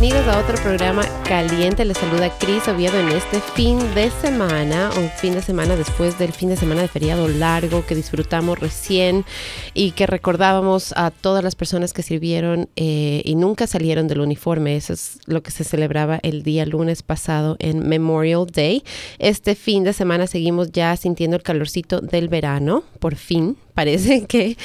bienvenidos a otro programa caliente. Les saluda Cris Oviedo en este fin de semana, un fin de semana después del fin de semana de feriado largo que disfrutamos recién y que recordábamos a todas las personas que sirvieron eh, y nunca salieron del uniforme. Eso es lo que se celebraba el día lunes pasado en Memorial Day. Este fin de semana seguimos ya sintiendo el calorcito del verano, por fin. Parece que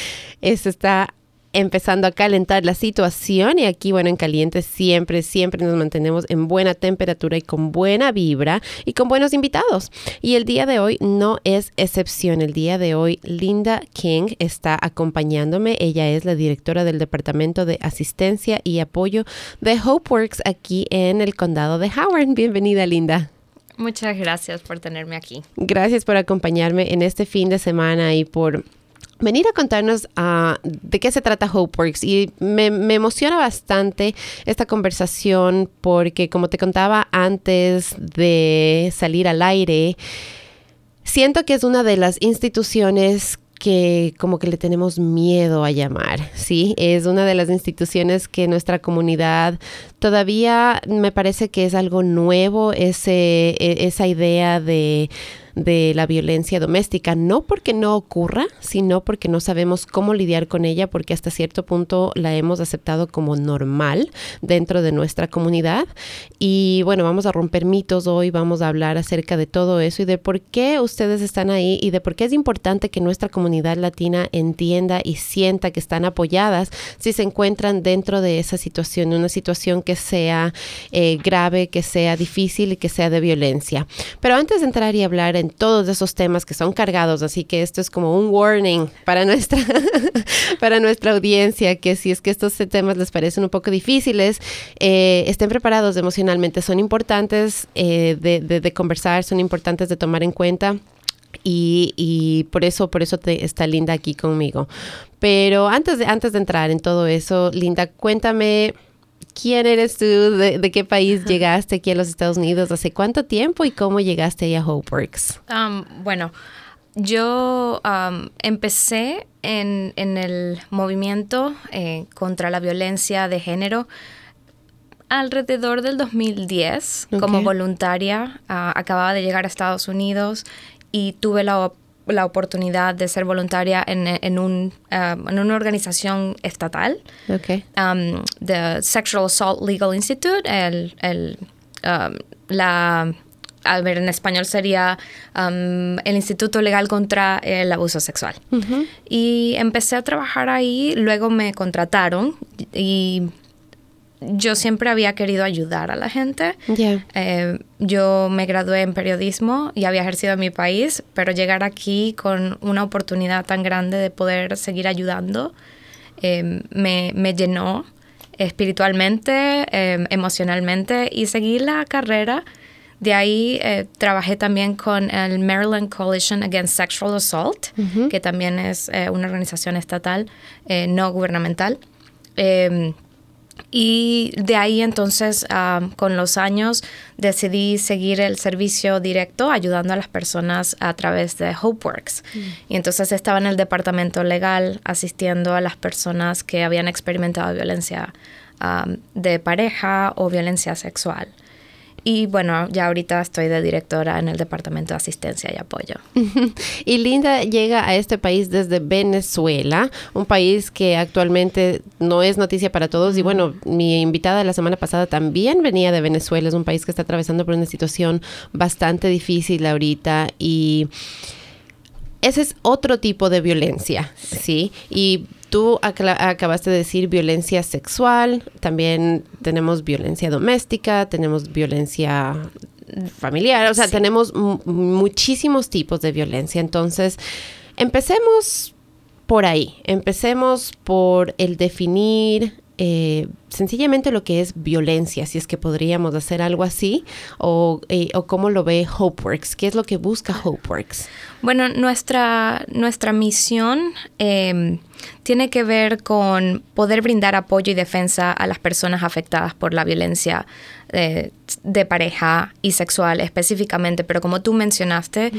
se está empezando a calentar la situación y aquí, bueno, en caliente siempre, siempre nos mantenemos en buena temperatura y con buena vibra y con buenos invitados. Y el día de hoy no es excepción. El día de hoy Linda King está acompañándome. Ella es la directora del Departamento de Asistencia y Apoyo de HopeWorks aquí en el condado de Howard. Bienvenida, Linda. Muchas gracias por tenerme aquí. Gracias por acompañarme en este fin de semana y por venir a contarnos uh, de qué se trata HopeWorks. Y me, me, emociona bastante esta conversación porque, como te contaba antes de salir al aire, siento que es una de las instituciones que como que le tenemos miedo a llamar, ¿sí? Es una de las instituciones que nuestra comunidad todavía me parece que es algo nuevo, e, esa idea de de la violencia doméstica, no porque no ocurra, sino porque no sabemos cómo lidiar con ella, porque hasta cierto punto la hemos aceptado como normal dentro de nuestra comunidad. Y bueno, vamos a romper mitos hoy, vamos a hablar acerca de todo eso y de por qué ustedes están ahí y de por qué es importante que nuestra comunidad latina entienda y sienta que están apoyadas si se encuentran dentro de esa situación, una situación que sea eh, grave, que sea difícil y que sea de violencia. Pero antes de entrar y hablar en todos esos temas que son cargados, así que esto es como un warning para nuestra, para nuestra audiencia, que si es que estos temas les parecen un poco difíciles, eh, estén preparados emocionalmente, son importantes eh, de, de, conversar, son importantes de tomar en cuenta. Y, y, por eso, por eso está Linda aquí conmigo. Pero antes de, antes de entrar en todo eso, Linda, cuéntame ¿Quién eres tú? ¿De, qué país llegaste aquí a los Estados Unidos? ¿Hace cuánto tiempo y cómo llegaste ahí a HopeWorks? Um, bueno, yo um, empecé en, el movimiento eh, contra la violencia de género alrededor del 2010 como voluntaria. Ah, acababa de llegar a Estados Unidos y tuve la la oportunidad de ser voluntaria en, en, un, um, en una organización estatal, okay. um, the Sexual Assault Legal Institute, el, el, um, la, a ver, en español sería um, el Instituto Legal contra el Abuso Sexual. Y empecé a trabajar ahí, luego me contrataron y yo siempre había querido ayudar a la gente. Eh, yo me gradué en periodismo y había ejercido en mi país, pero llegar aquí con una oportunidad tan grande de poder seguir ayudando eh, me, me, llenó espiritualmente, eh, emocionalmente y seguí la carrera. De ahí trabajé también con el Maryland Coalition Against Sexual Assault, que también es una organización estatal no gubernamental. Y de ahí entonces, con los años, decidí seguir el servicio directo ayudando a las personas a través de HopeWorks. Mm. Y entonces estaba en el departamento legal asistiendo a las personas que habían experimentado violencia de pareja o violencia sexual. Y bueno, ya ahorita estoy de directora en el Departamento de Asistencia y Apoyo. y Linda llega a este país desde Venezuela, un país que actualmente no es noticia para todos. Y bueno, mi invitada de la semana pasada también venía de Venezuela, es un país que está atravesando por una situación bastante difícil ahorita y ese es otro tipo de violencia, ¿sí? Y tú acabaste de decir violencia sexual, también tenemos violencia doméstica, tenemos violencia familiar, o sea, tenemos muchísimos tipos de violencia. Entonces, empecemos por ahí, empecemos por el definir eh, sencillamente lo que es violencia, si es que podríamos hacer algo así, o, eh, o cómo lo ve HopeWorks, qué es lo que busca HopeWorks. Bueno, nuestra, nuestra misión em, tiene que ver con poder brindar apoyo y defensa a las personas afectadas por la violencia eh, de pareja y sexual específicamente, pero como tú mencionaste,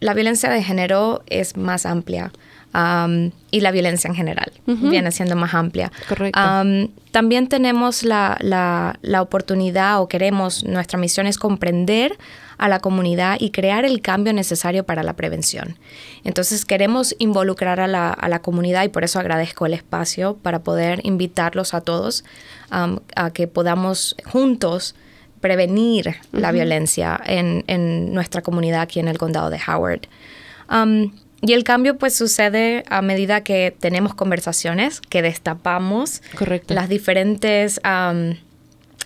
la violencia de género es más amplia. Um, y la violencia en general viene siendo más amplia. Correcto. Um, también tenemos la, la, la oportunidad o queremos, nuestra misión es comprender a la comunidad y crear el cambio necesario para la prevención. Entonces queremos involucrar a la, a la comunidad y por eso agradezco el espacio para poder invitarlos a todos um, a que podamos juntos prevenir la violencia en, en, nuestra comunidad aquí en el condado de Howard. Um, y el cambio pues sucede a medida que tenemos conversaciones, que destapamos Correcto. las diferentes um,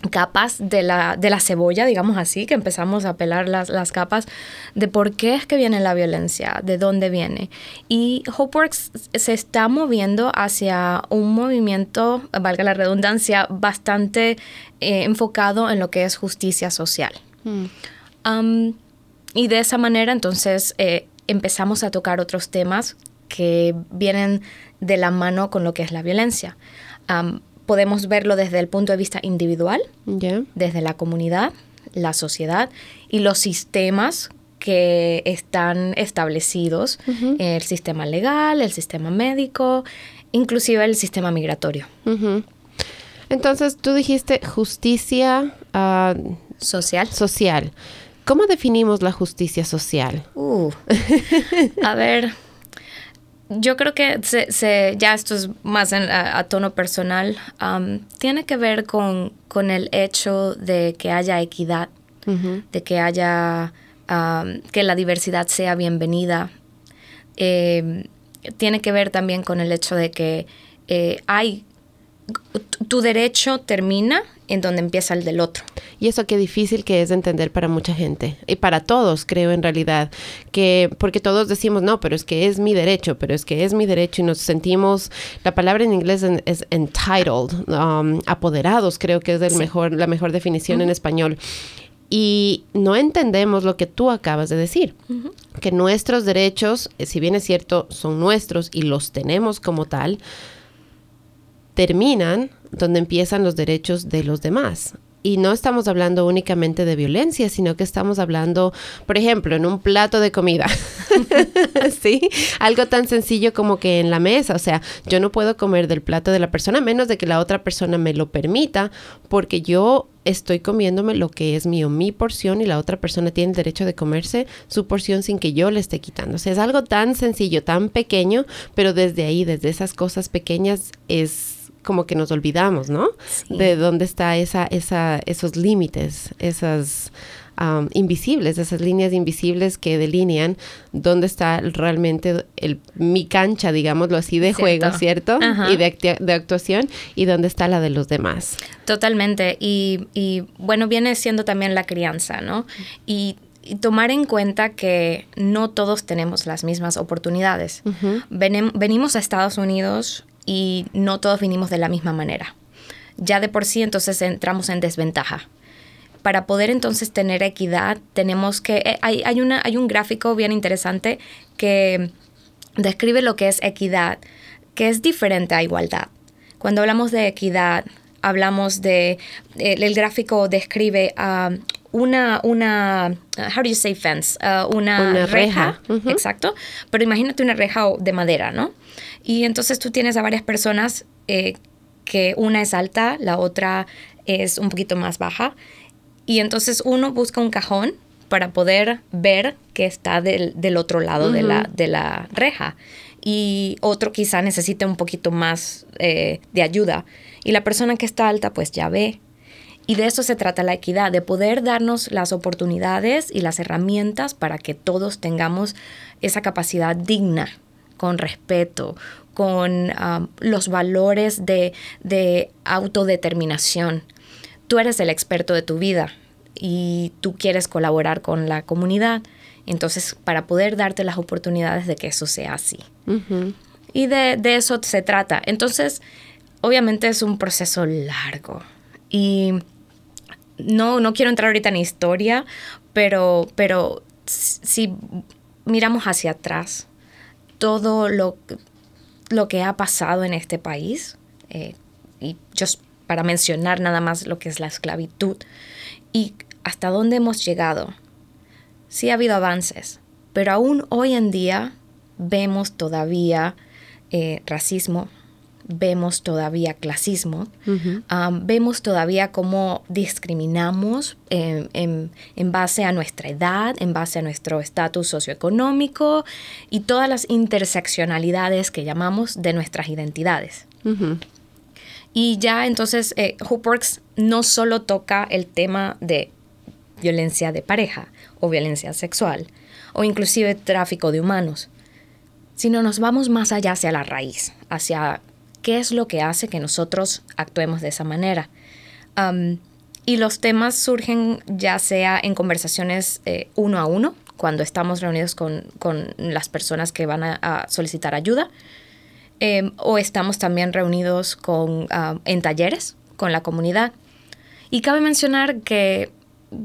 capas de la, de la cebolla, digamos así, que empezamos a pelar las, las capas de por qué es que viene la violencia, de dónde viene. Y HopeWorks se está moviendo hacia un movimiento, valga la redundancia, bastante eh, enfocado en lo que es justicia social. Mm. Um, y de esa manera entonces eh, empezamos a tocar otros temas que vienen de la mano con lo que es la violencia. Um, podemos verlo desde el punto de vista individual, desde la comunidad, la sociedad y los sistemas que están establecidos, el sistema legal, el sistema médico, inclusive el sistema migratorio. Entonces, tú dijiste justicia ah, Social. social. ¿Cómo definimos la justicia social? Uh. a ver, yo creo que se, se- ya esto es más en- a, a tono personal, um, tiene que ver con, con el hecho de que haya equidad, de que haya, um, que la diversidad sea bienvenida. Eh, tiene que ver también con el hecho de que eh, hay, tu- derecho termina en donde empieza el del otro. Y eso qué difícil que es de entender para mucha gente y para todos, creo en realidad, que porque todos decimos, no, pero es que es mi derecho, pero es que es mi derecho y nos sentimos, la palabra en inglés en- es entitled, um, apoderados, creo que es el Sí. mejor, la mejor definición en español. Y no entendemos lo que tú acabas de decir, que nuestros derechos, eh, si bien es cierto, son nuestros y los tenemos como tal, terminan donde empiezan los derechos de los demás. Y no estamos hablando únicamente de violencia, sino que estamos hablando, por ejemplo, en un plato de comida. ¿Sí? Algo tan sencillo como que en la mesa, o sea, yo no puedo comer del plato de la persona menos de que la otra persona me lo permita, porque yo estoy comiéndome lo que es mío, mi porción, y la otra persona tiene el derecho de comerse su porción sin que yo le esté quitando. O sea, es algo tan sencillo, tan pequeño, pero desde ahí, desde esas cosas pequeñas, es como que nos olvidamos, ¿no? Sí. De dónde está esa, esa, esos límites, esas um, invisibles, esas líneas invisibles que delinean dónde está realmente el, mi cancha, digámoslo así, de Cierto. juego, ¿cierto? Ajá. Y de, de actuación y dónde está la de los demás. Totalmente. Y, y, bueno, viene siendo también la crianza, ¿no? Y, y tomar en cuenta que no todos tenemos las mismas oportunidades. Venem- venimos a Estados Unidos y no todos vinimos de la misma manera. Ya de por sí entonces entramos en desventaja. Para poder entonces tener equidad tenemos que... eh, Hay, hay, hay un gráfico bien interesante que describe lo que es equidad, que es diferente a igualdad. Cuando hablamos de equidad, hablamos de, el, el gráfico describe ah, una, una, uh, how do you say fence? Ah, una, Una reja, exacto, pero imagínate una reja de madera, ¿no? Y entonces tú tienes a varias personas eh, que una es alta, la otra es un poquito más baja, y entonces uno busca un cajón para poder ver que está del, del otro lado de, la, de la reja. Y otro quizá necesite un poquito más eh, de ayuda. Y la persona que está alta pues ya ve. Y de eso se trata la equidad, de poder darnos las oportunidades y las herramientas para que todos tengamos esa capacidad digna, con respeto, con um, los valores de, de autodeterminación. Tú eres el experto de tu vida y tú quieres colaborar con la comunidad. Entonces, para poder darte las oportunidades de que eso sea así. Y de, de eso se trata. Entonces, obviamente es un proceso largo. Y no, no quiero entrar ahorita en historia, pero, pero si miramos hacia atrás, todo lo, lo que ha pasado en este país, eh, y just para mencionar nada más lo que es la esclavitud, y hasta dónde hemos llegado, sí ha habido avances, Pero aún hoy en día vemos todavía eh, racismo, vemos todavía clasismo, um, vemos todavía cómo discriminamos en, en, base a nuestra edad, en base a nuestro estatus socioeconómico y todas las interseccionalidades que llamamos de nuestras identidades. Y ya entonces eh, Hoopworks no solo toca el tema de violencia de pareja o violencia sexual o inclusive tráfico de humanos, sino nos vamos más allá hacia la raíz, hacia qué es lo que hace que nosotros actuemos de esa manera. y los temas surgen ya sea en conversaciones eh, uno a uno, cuando estamos reunidos con, las personas que van a, solicitar ayuda, em, o estamos también reunidos con, en talleres con la comunidad. Y cabe mencionar que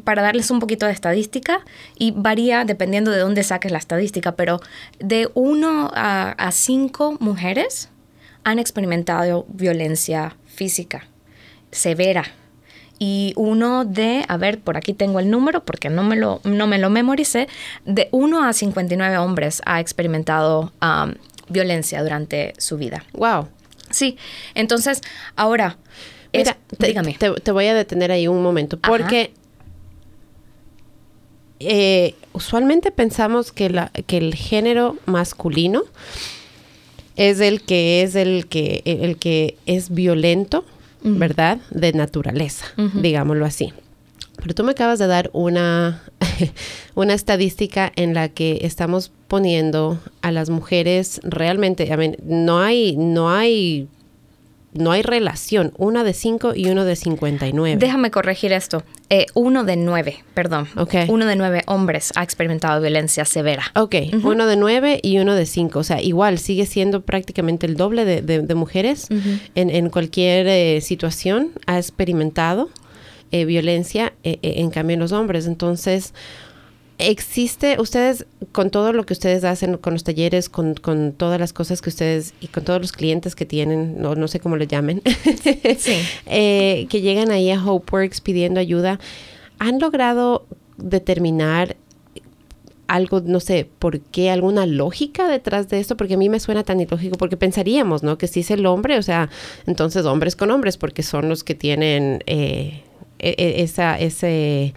para darles un poquito de estadística, y varía dependiendo de dónde saques la estadística, pero de uno a, a cinco mujeres han experimentado violencia física severa. Y uno de, a ver, por aquí tengo el número porque no me lo, no me lo memoricé, de 1 a 59 hombres ha experimentado um, violencia durante su vida. Wow. Sí, entonces, ahora, Mira, te, dígame. Te, voy a detener ahí un momento, porque eh, usualmente pensamos que, la, que el género masculino es el que es el que, el que es violento, ¿verdad? De naturaleza, digámoslo así. Pero tú me acabas de dar una, una estadística en la que estamos poniendo a las mujeres realmente, a ver, no hay, no hay no hay relación, una de 5 y uno de 59. Déjame corregir esto. Eh, uno de nueve, perdón. Ok. Uno de nueve hombres ha experimentado violencia severa. Ok, uno de nueve y uno de cinco. O sea, igual sigue siendo prácticamente el doble de, mujeres en, cualquier eh, situación ha experimentado eh, violencia, en cambio los hombres. Entonces, existe, ustedes, con todo lo que ustedes hacen, con los talleres, con, todas las cosas que ustedes y con todos los clientes que tienen, no, no sé cómo le llamen, eh, que llegan ahí a HopeWorks pidiendo ayuda, ¿han logrado determinar algo, no sé, por qué, alguna lógica detrás de esto? Porque a mí me suena tan ilógico, porque pensaríamos, ¿no? Que si es el hombre, o sea, entonces hombres con hombres, porque son los que tienen eh, e, e, esa, ese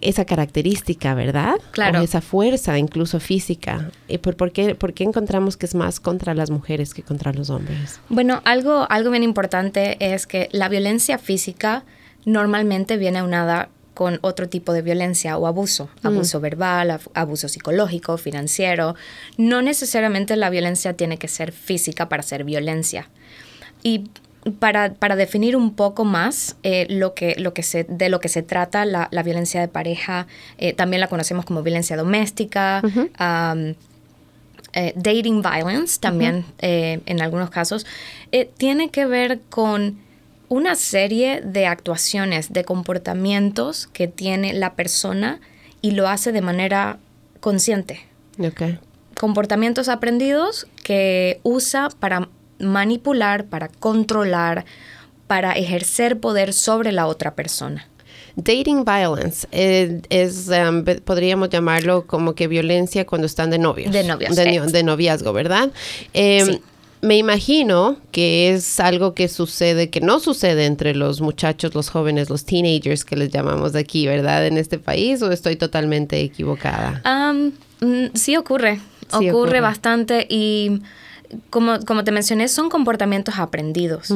esa característica, ¿verdad? Claro. esa fuerza, incluso física. ¿Y por, por, qué, por, qué, encontramos que es más contra las mujeres que contra los hombres? Bueno, algo, algo bien importante es que la violencia física normalmente viene aunada con otro tipo de violencia o abuso, mm. abuso verbal, abuso psicológico, financiero. No necesariamente la violencia tiene que ser física para ser violencia. Y para, para, definir un poco más eh, lo que, lo que se, de lo que se trata la, la violencia de pareja, eh, también la conocemos como violencia doméstica, eh, dating violence también en algunos casos, tiene que ver con una serie de actuaciones, de comportamientos que tiene la persona y lo hace de manera consciente. Comportamientos aprendidos que usa para manipular, para controlar, para ejercer poder sobre la otra persona. Dating violence eh, es, um, podríamos llamarlo como que violencia cuando están de novios. De novios. De, noviazgo, ¿verdad? Em, me imagino que es algo que sucede, que no sucede entre los muchachos, los jóvenes, los teenagers que les llamamos aquí, ¿verdad? En este país, o estoy totalmente equivocada? Um, mm, sí ocurre, ocurre bastante y como, como te mencioné, son comportamientos aprendidos.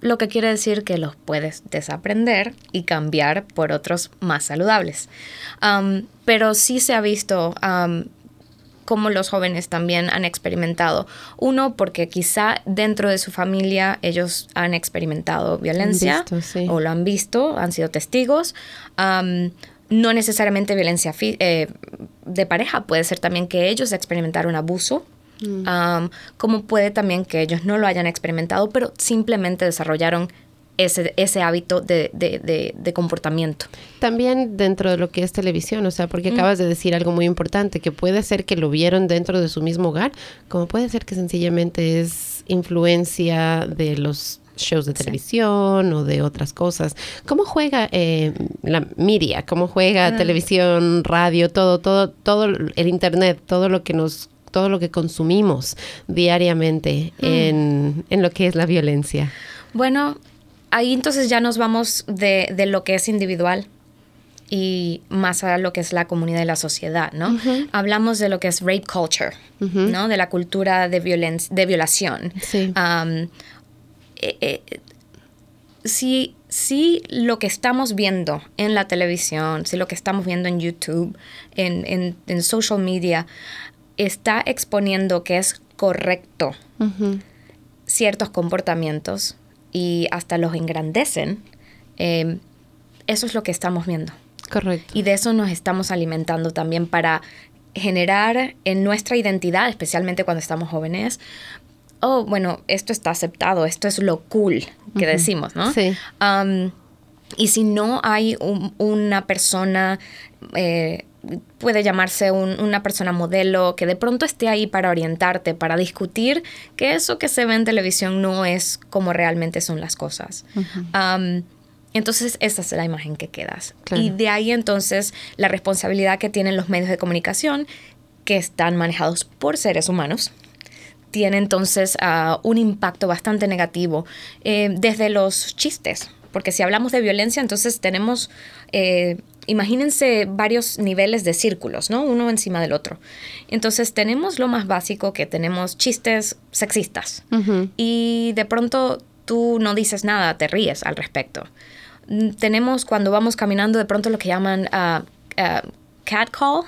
lo que quiere decir que los puedes desaprender y cambiar por otros más saludables. pero sí se ha visto cómo los jóvenes también han experimentado. Uno, porque quizá dentro de su familia ellos han experimentado violencia o lo han visto, han sido testigos. no necesariamente violencia eh, de pareja, puede ser también que ellos experimentaron abuso Mm. como puede también que ellos no lo hayan experimentado, pero simplemente desarrollaron ese, ese hábito de, de, comportamiento. También dentro de lo que es televisión, o sea, porque mm. acabas de decir algo muy importante, que puede ser que lo vieron dentro de su mismo hogar, como puede ser que sencillamente es influencia de los shows de televisión o de otras cosas. ¿Cómo juega eh, la media? ¿Cómo juega Mm. televisión, radio, todo, todo, todo el internet, todo lo que nos todo lo que consumimos diariamente Mm. en, en lo que es la violencia. Bueno, ahí entonces ya nos vamos de, de lo que es individual y más a lo que es la comunidad y la sociedad, ¿no? Hablamos de lo que es rape culture, ¿no? De la cultura de, violen de violación. Sí. Eh, eh, si, si lo que estamos viendo en la televisión, si lo que estamos viendo en YouTube, en, en, en social media, está exponiendo que es correcto ciertos comportamientos y hasta los engrandecen, eh, eso es lo que estamos viendo. Correcto. Y de eso nos estamos alimentando también para generar en nuestra identidad, especialmente cuando estamos jóvenes, oh, bueno, esto está aceptado, esto es lo cool que decimos, ¿no? Sí. Um, y si no hay un- una persona, eh, puede llamarse un- una persona modelo, que de pronto esté ahí para orientarte, para discutir que eso que se ve en televisión no es como realmente son las cosas. Um, entonces, esa es la imagen que quedas. Claro. Y de ahí entonces la responsabilidad que tienen los medios de comunicación, que están manejados por seres humanos, tiene entonces ah, un impacto bastante negativo eh, desde los chistes. Porque si hablamos de violencia, entonces tenemos, eh, imagínense varios niveles de círculos, ¿no? Uno encima del otro. Entonces tenemos lo más básico que tenemos chistes sexistas. Y de pronto tú no dices nada, te ríes al respecto. Tenemos cuando vamos caminando de pronto lo que llaman ah, ah, catcall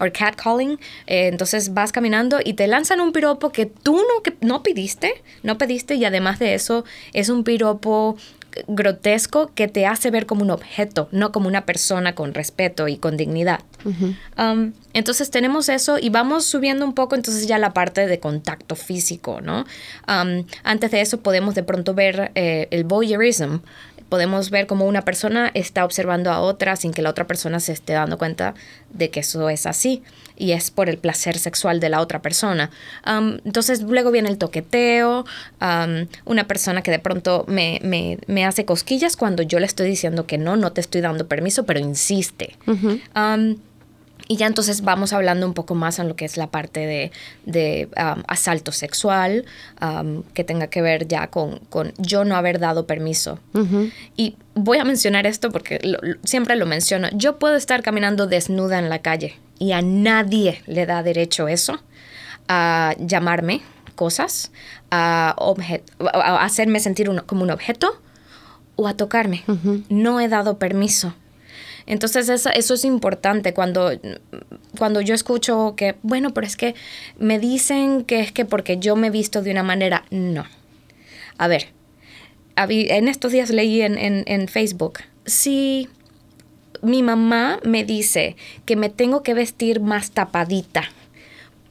o catcalling. Eh, entonces vas caminando y te lanzan un piropo que tú no, que no pediste, no pediste y además de eso es un piropo grotesco que te hace ver como un objeto, no como una persona con respeto y con dignidad. Um, entonces tenemos eso y vamos subiendo un poco entonces ya la parte de contacto físico, ¿no? Um, antes de eso podemos de pronto ver eh, el voyeurism. Podemos ver cómo una persona está observando a otra sin que la otra persona se esté dando cuenta de que eso es así y es por el placer sexual de la otra persona. Um, entonces luego viene el toqueteo, um, una persona que de pronto me, me- me hace cosquillas cuando yo le estoy diciendo que no, no te estoy dando permiso, pero insiste. Um, y ya entonces vamos hablando un poco más en lo que es la parte de, de, um, asalto sexual, um, que tenga que ver ya con, con yo no haber dado permiso. Y voy a mencionar esto porque lo- lo- siempre lo menciono. Yo puedo estar caminando desnuda en la calle y a nadie le da derecho eso a llamarme cosas, a, a hacerme sentir uno- como un objeto o a tocarme. No he dado permiso. Entonces eso, eso es importante cuando, cuando yo escucho que, bueno, pero es que me dicen que es que porque yo me he visto de una manera, no. A ver, en estos días leí en, en- en Facebook, si mi mamá me dice que me tengo que vestir más tapadita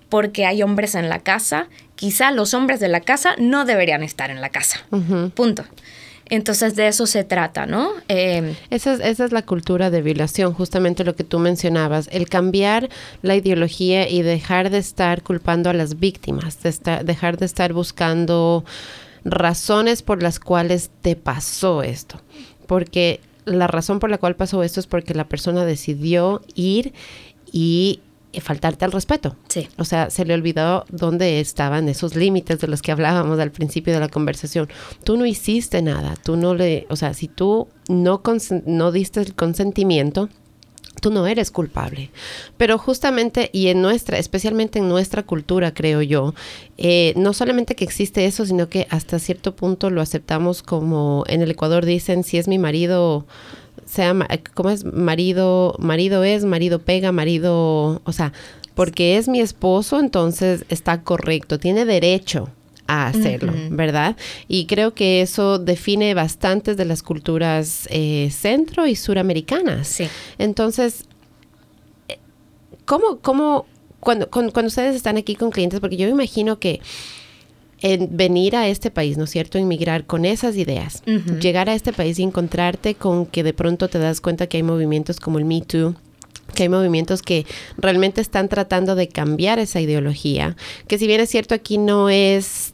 porque hay hombres en la casa, quizá los hombres de la casa no deberían estar en la casa. Punto. Entonces de eso se trata, ¿no? Eh, Esa es, esa es la cultura de violación, justamente lo que tú mencionabas, el cambiar la ideología y dejar de estar culpando a las víctimas, de estar- dejar de estar buscando razones por las cuales te pasó esto. Porque la razón por la cual pasó esto es porque la persona decidió ir y faltarte al respeto. Sí. O sea, se le olvidó dónde estaban esos límites de los que hablábamos al principio de la conversación. Tú no hiciste nada, tú no le, o sea, si tú no, no diste el consentimiento, tú no eres culpable. Pero justamente, y en nuestra, especialmente en nuestra cultura, creo yo, eh, no solamente que existe eso, sino que hasta cierto punto lo aceptamos como en el Ecuador dicen, si es mi marido, sea, ma- ¿cómo es? Marido, marido es, marido pega, marido, o sea, porque es mi esposo, entonces está correcto, tiene derecho a hacerlo, ¿verdad? Y creo que eso define bastantes de las culturas eh, centro y suramericanas. Sí. Entonces, eh, ¿cómo, cómo cuando, cuando, cuando ustedes están aquí con clientes, porque yo me imagino que en venir a este país, ¿no es cierto? Inmigrar con esas ideas, llegar a este país y encontrarte con que de pronto te das cuenta que hay movimientos como el Me Too, que hay movimientos que realmente están tratando de cambiar esa ideología, que si bien es cierto aquí no es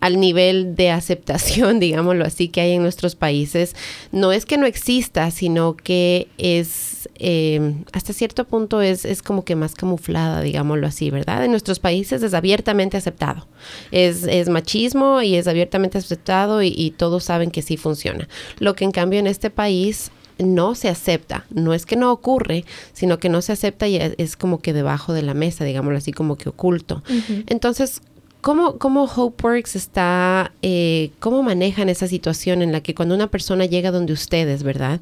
al nivel de aceptación, digámoslo así, que hay en nuestros países, no es que no exista, sino que es, eh, hasta cierto punto es, es como que más camuflada, digámoslo así, ¿verdad? En nuestros países es abiertamente aceptado. Es, es machismo y es abiertamente aceptado y, y todos saben que sí funciona. Lo que en cambio en este país no se acepta. No es que no ocurre, sino que no se acepta y es, como que debajo de la mesa, digámoslo así, como que oculto. Entonces, ¿Cómo, ¿Cómo HopeWorks está, eh, cómo manejan esa situación en la que cuando una persona llega donde ustedes, ¿verdad?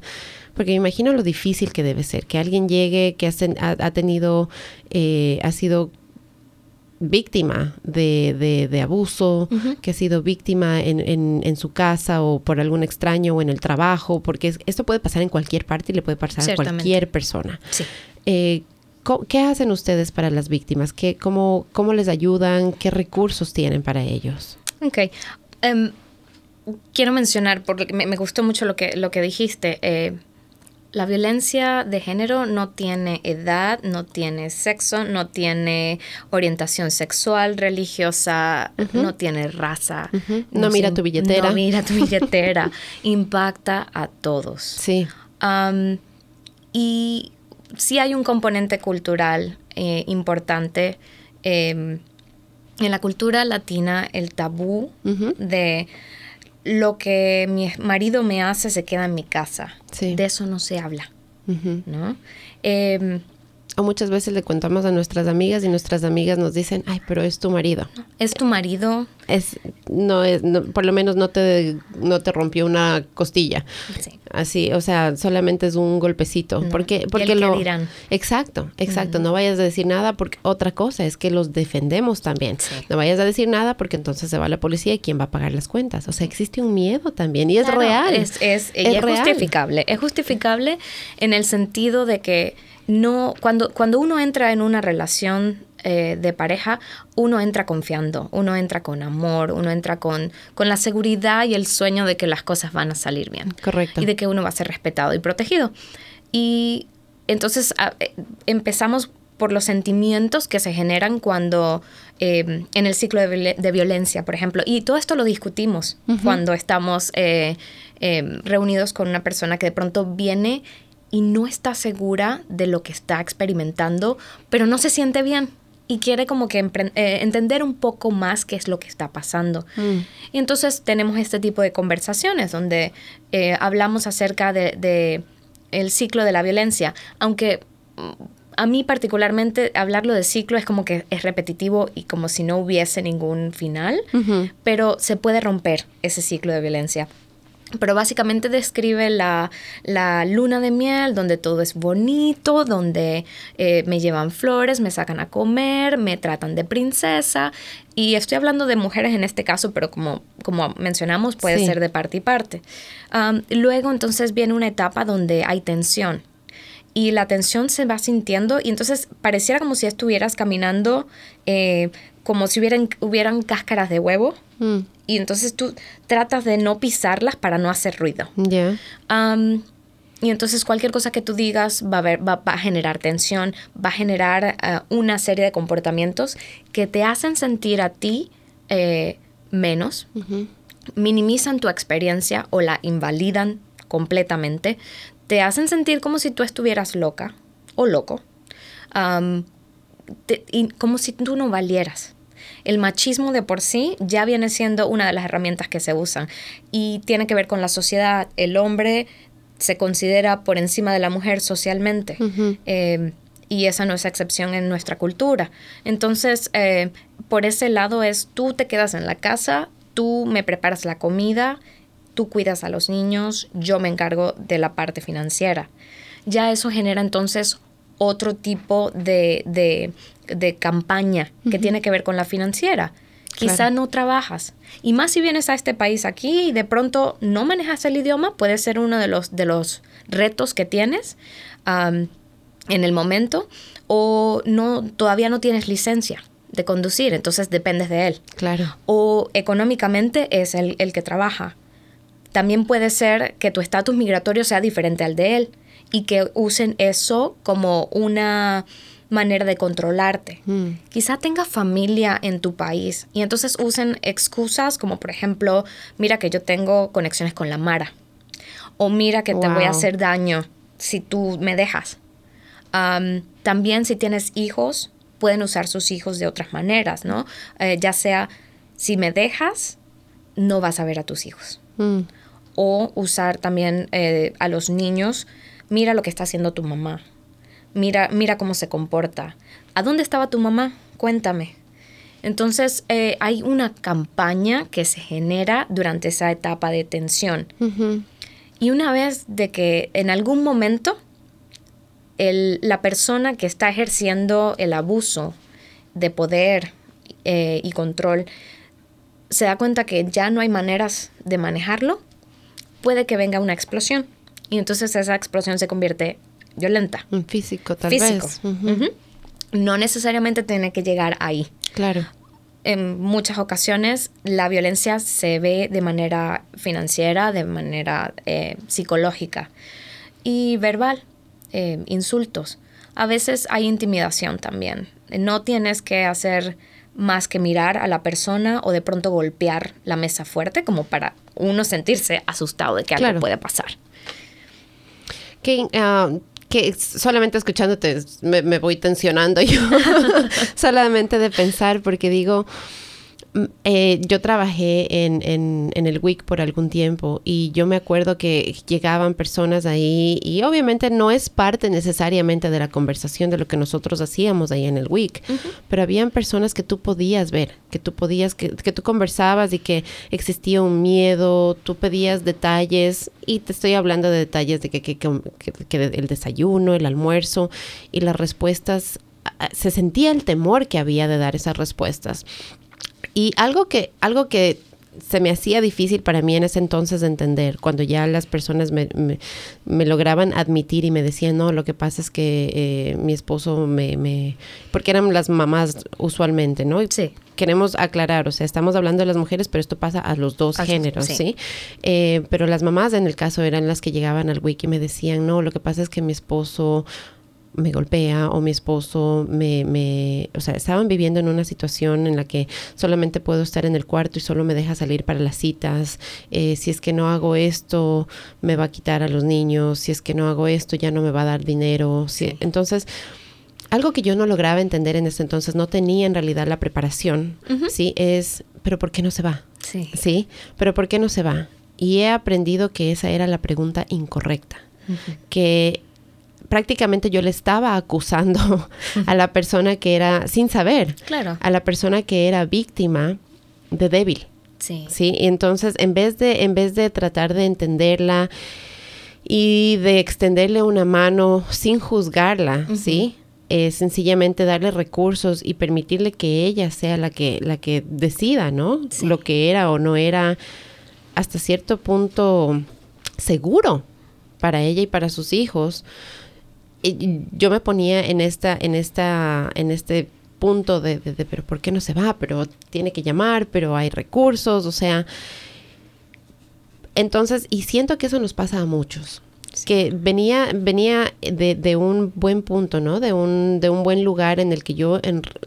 Porque me imagino lo difícil que debe ser, que alguien llegue, que ha, tenido, eh, ha sido víctima de, de, abuso, que ha sido víctima en, en, su casa o por algún extraño o en el trabajo, porque esto puede pasar en cualquier parte y le puede pasar a cualquier persona. Sí. Eh, ¿Qué hacen ustedes para las víctimas? ¿Qué, cómo, ¿Cómo les ayudan? ¿Qué recursos tienen para ellos? Ok. Em, quiero mencionar, porque me, gustó mucho lo que, lo que dijiste. Eh, la violencia de género no tiene edad, no tiene sexo, no tiene orientación sexual, religiosa, no tiene raza. No, mira tu billetera. No mira tu billetera. Impacta a todos. Sí. y sí hay un componente cultural eh, importante. Em, en la cultura latina, el tabú de lo que mi marido me hace se queda en mi casa. De eso no se habla. ¿no? Em, o muchas veces le contamos a nuestras amigas y nuestras amigas nos dicen, ay, pero es tu marido. Es tu marido. Es, no es, por lo menos no te, no te rompió una costilla. Sí. Así, o sea, solamente es un golpecito. Porque, porque lo dirán? Exacto, exacto. No vayas a decir nada porque otra cosa es que los defendemos también. No vayas a decir nada porque entonces se va la policía y quién va a pagar las cuentas. O sea, existe un miedo también y es real. Es, es, es, justificable. Es justificable en el sentido de que no, cuando, cuando uno entra en una relación eh, de pareja, uno entra confiando, uno entra con amor, uno entra con, con la seguridad y el sueño de que las cosas van a salir bien. Correcto. Y de que uno va a ser respetado y protegido. Y entonces eh, empezamos por los sentimientos que se generan cuando eh, en el ciclo de, violencia, por ejemplo. Y todo esto lo discutimos cuando estamos reunidos con una persona que de pronto viene y no está segura de lo que está experimentando, pero no se siente bien y quiere como que eh, entender un poco más qué es lo que está pasando. Mm. Y entonces tenemos este tipo de conversaciones donde eh, hablamos acerca de, el ciclo de la violencia, aunque mm, a mí particularmente hablarlo de ciclo es como que es repetitivo y como si no hubiese ningún final, pero se puede romper ese ciclo de violencia. Pero básicamente describe la, luna de miel, donde todo es bonito, donde eh, me llevan flores, me sacan a comer, me tratan de princesa. Y estoy hablando de mujeres en este caso, pero como, como mencionamos, puede ser de parte y parte. luego entonces viene una etapa donde hay tensión. Y la tensión se va sintiendo y entonces pareciera como si estuvieras caminando eh, como si hubieran, hubieran cáscaras de huevo. Mm. Y entonces tú tratas de no pisarlas para no hacer ruido. y entonces cualquier cosa que tú digas va a, va, a generar tensión, va a generar uh, una serie de comportamientos que te hacen sentir a ti eh, menos, minimizan tu experiencia o la invalidan completamente, te hacen sentir como si tú estuvieras loca o loco, y como si tú no valieras el machismo de por sí ya viene siendo una de las herramientas que se usan y tiene que ver con la sociedad. El hombre se considera por encima de la mujer socialmente. Eh, y esa no es excepción en nuestra cultura. Entonces, eh, por ese lado es tú te quedas en la casa, tú me preparas la comida, tú cuidas a los niños, yo me encargo de la parte financiera. Ya eso genera entonces otro tipo de, de campaña que tiene que ver con la financiera. Quizá no trabajas. Y más si vienes a este país aquí y de pronto no manejas el idioma, puede ser uno de los, de los retos que tienes en el momento. O no, todavía no tienes licencia de conducir, entonces dependes de él. Claro. O económicamente es el, el que trabaja. También puede ser que tu estatus migratorio sea diferente al de él y que usen eso como una manera de controlarte. Quizá tenga familia en tu país y entonces usen excusas como por ejemplo, mira que yo tengo conexiones con la Mara o mira que te voy a hacer daño si tú me dejas. también si tienes hijos, pueden usar sus hijos de otras maneras, ¿no? Eh, ya sea, si me dejas, no vas a ver a tus hijos. Mm. O usar también eh, a los niños, mira lo que está haciendo tu mamá, mira, mira cómo se comporta. ¿A dónde estaba tu mamá? Cuéntame. Entonces eh, hay una campaña que se genera durante esa etapa de tensión. Y una vez de que en algún momento la persona que está ejerciendo el abuso de poder eh, y control se da cuenta que ya no hay maneras de manejarlo, puede que venga una explosión. Y entonces esa explosión se convierte violenta. Físico, tal vez. No necesariamente tiene que llegar ahí. Claro. En muchas ocasiones la violencia se ve de manera financiera, de manera eh, psicológica y verbal. Eh, insultos. A veces hay intimidación también. No tienes que hacer más que mirar a la persona o de pronto golpear la mesa fuerte como para uno sentirse asustado de que algo puede pasar. Que, ah, que solamente escuchándote me, me voy tensionando yo, solamente de pensar, porque digo, eh, yo trabajé en, en, el WIC por algún tiempo y yo me acuerdo que llegaban personas ahí y obviamente no es parte necesariamente de la conversación de lo que nosotros hacíamos ahí en el WIC, pero habían personas que tú podías ver, que tú podías, que, que, tú conversabas y que existía un miedo, tú pedías detalles y te estoy hablando de detalles de que, que, que el desayuno, el almuerzo y las respuestas se sentía el temor que había de dar esas respuestas. Y algo que, algo que se me hacía difícil para mí en ese entonces de entender, cuando ya las personas me, me, lograban admitir y me decían, no, lo que pasa es que eh, mi esposo me, me, porque eran las mamás usualmente, ¿no? Sí. Queremos aclarar, o sea, estamos hablando de las mujeres, pero esto pasa a los dos géneros, ¿sí? Eh, pero las mamás en el caso eran las que llegaban al wiki y me decían, no, lo que pasa es que mi esposo me golpea o mi esposo me, me, o sea, estaban viviendo en una situación en la que solamente puedo estar en el cuarto y solo me deja salir para las citas. Eh, si es que no hago esto, me va a quitar a los niños. Si es que no hago esto, ya no me va a dar dinero. entonces, algo que yo no lograba entender en ese entonces, no tenía en realidad la preparación, ¿sí? Es, pero ¿por qué no se va? Sí. ¿Sí? Pero ¿por qué no se va? Y he aprendido que esa era la pregunta incorrecta. Que prácticamente yo le estaba acusando a la persona que era, sin saber, claro. a la persona que era víctima de débil. Sí. Sí, y entonces en vez de, en vez de tratar de entenderla y de extenderle una mano sin juzgarla, ¿sí? Eh, sencillamente darle recursos y permitirle que ella sea la que, la que decida, ¿no? Lo que era o no era hasta cierto punto seguro para ella y para sus hijos yo me ponía en esta, en esta, en este punto de, de, pero ¿por qué no se va? Pero tiene que llamar, pero hay recursos, o sea. Entonces, y siento que eso nos pasa a muchos. Que venía, venía de, de, un buen punto, ¿no? De un, de un buen lugar en el que yo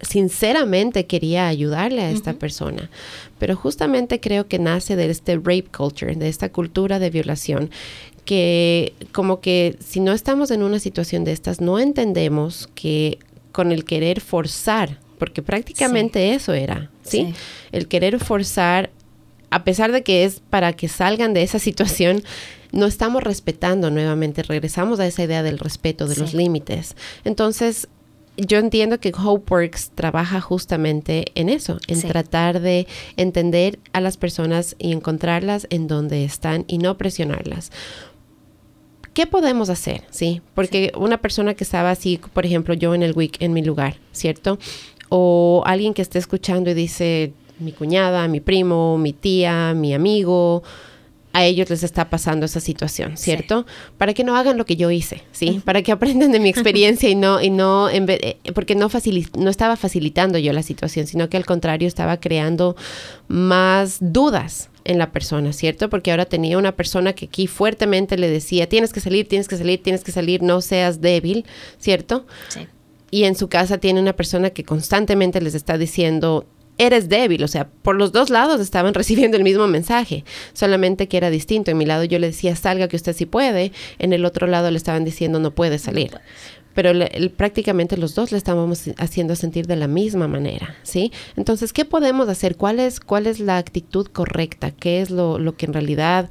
sinceramente quería ayudarle a esta persona. Pero justamente creo que nace de este rape culture, de esta cultura de violación, que como que si no estamos en una situación de estas, no entendemos que con el querer forzar, porque prácticamente eso era, ¿sí? El querer forzar, a pesar de que es para que salgan de esa situación, no estamos respetando nuevamente, regresamos a esa idea del respeto, de los límites. Entonces, yo entiendo que HopeWorks trabaja justamente en eso, en tratar de entender a las personas y encontrarlas en donde están y no presionarlas. ¿Qué podemos hacer? Sí, porque una persona que estaba así, por ejemplo, yo en el week en mi lugar, ¿cierto? O alguien que esté escuchando y dice, mi cuñada, mi primo, mi tía, mi amigo, a ellos les está pasando esa situación, ¿cierto? Para que no hagan lo que yo hice, ¿sí? Para que aprendan de mi experiencia y no, y no, en eh, porque no, no estaba facilitando yo la situación, sino que al contrario estaba creando más dudas, en la persona, ¿cierto? Porque ahora tenía una persona que aquí fuertemente le decía, tienes que salir, tienes que salir, tienes que salir, no seas débil, ¿cierto? Sí. y en su casa tiene una persona que constantemente les está diciendo, eres débil, o sea, por los dos lados estaban recibiendo el mismo mensaje, solamente que era distinto. En mi lado yo le decía, salga que usted sí puede, en el otro lado le estaban diciendo, no puede salir. Pero prácticamente los dos le estábamos haciendo sentir de la misma manera, ¿sí? Entonces, ¿qué podemos hacer? ¿Cuál es, cuál es la actitud correcta? ¿Qué es lo, lo que en realidad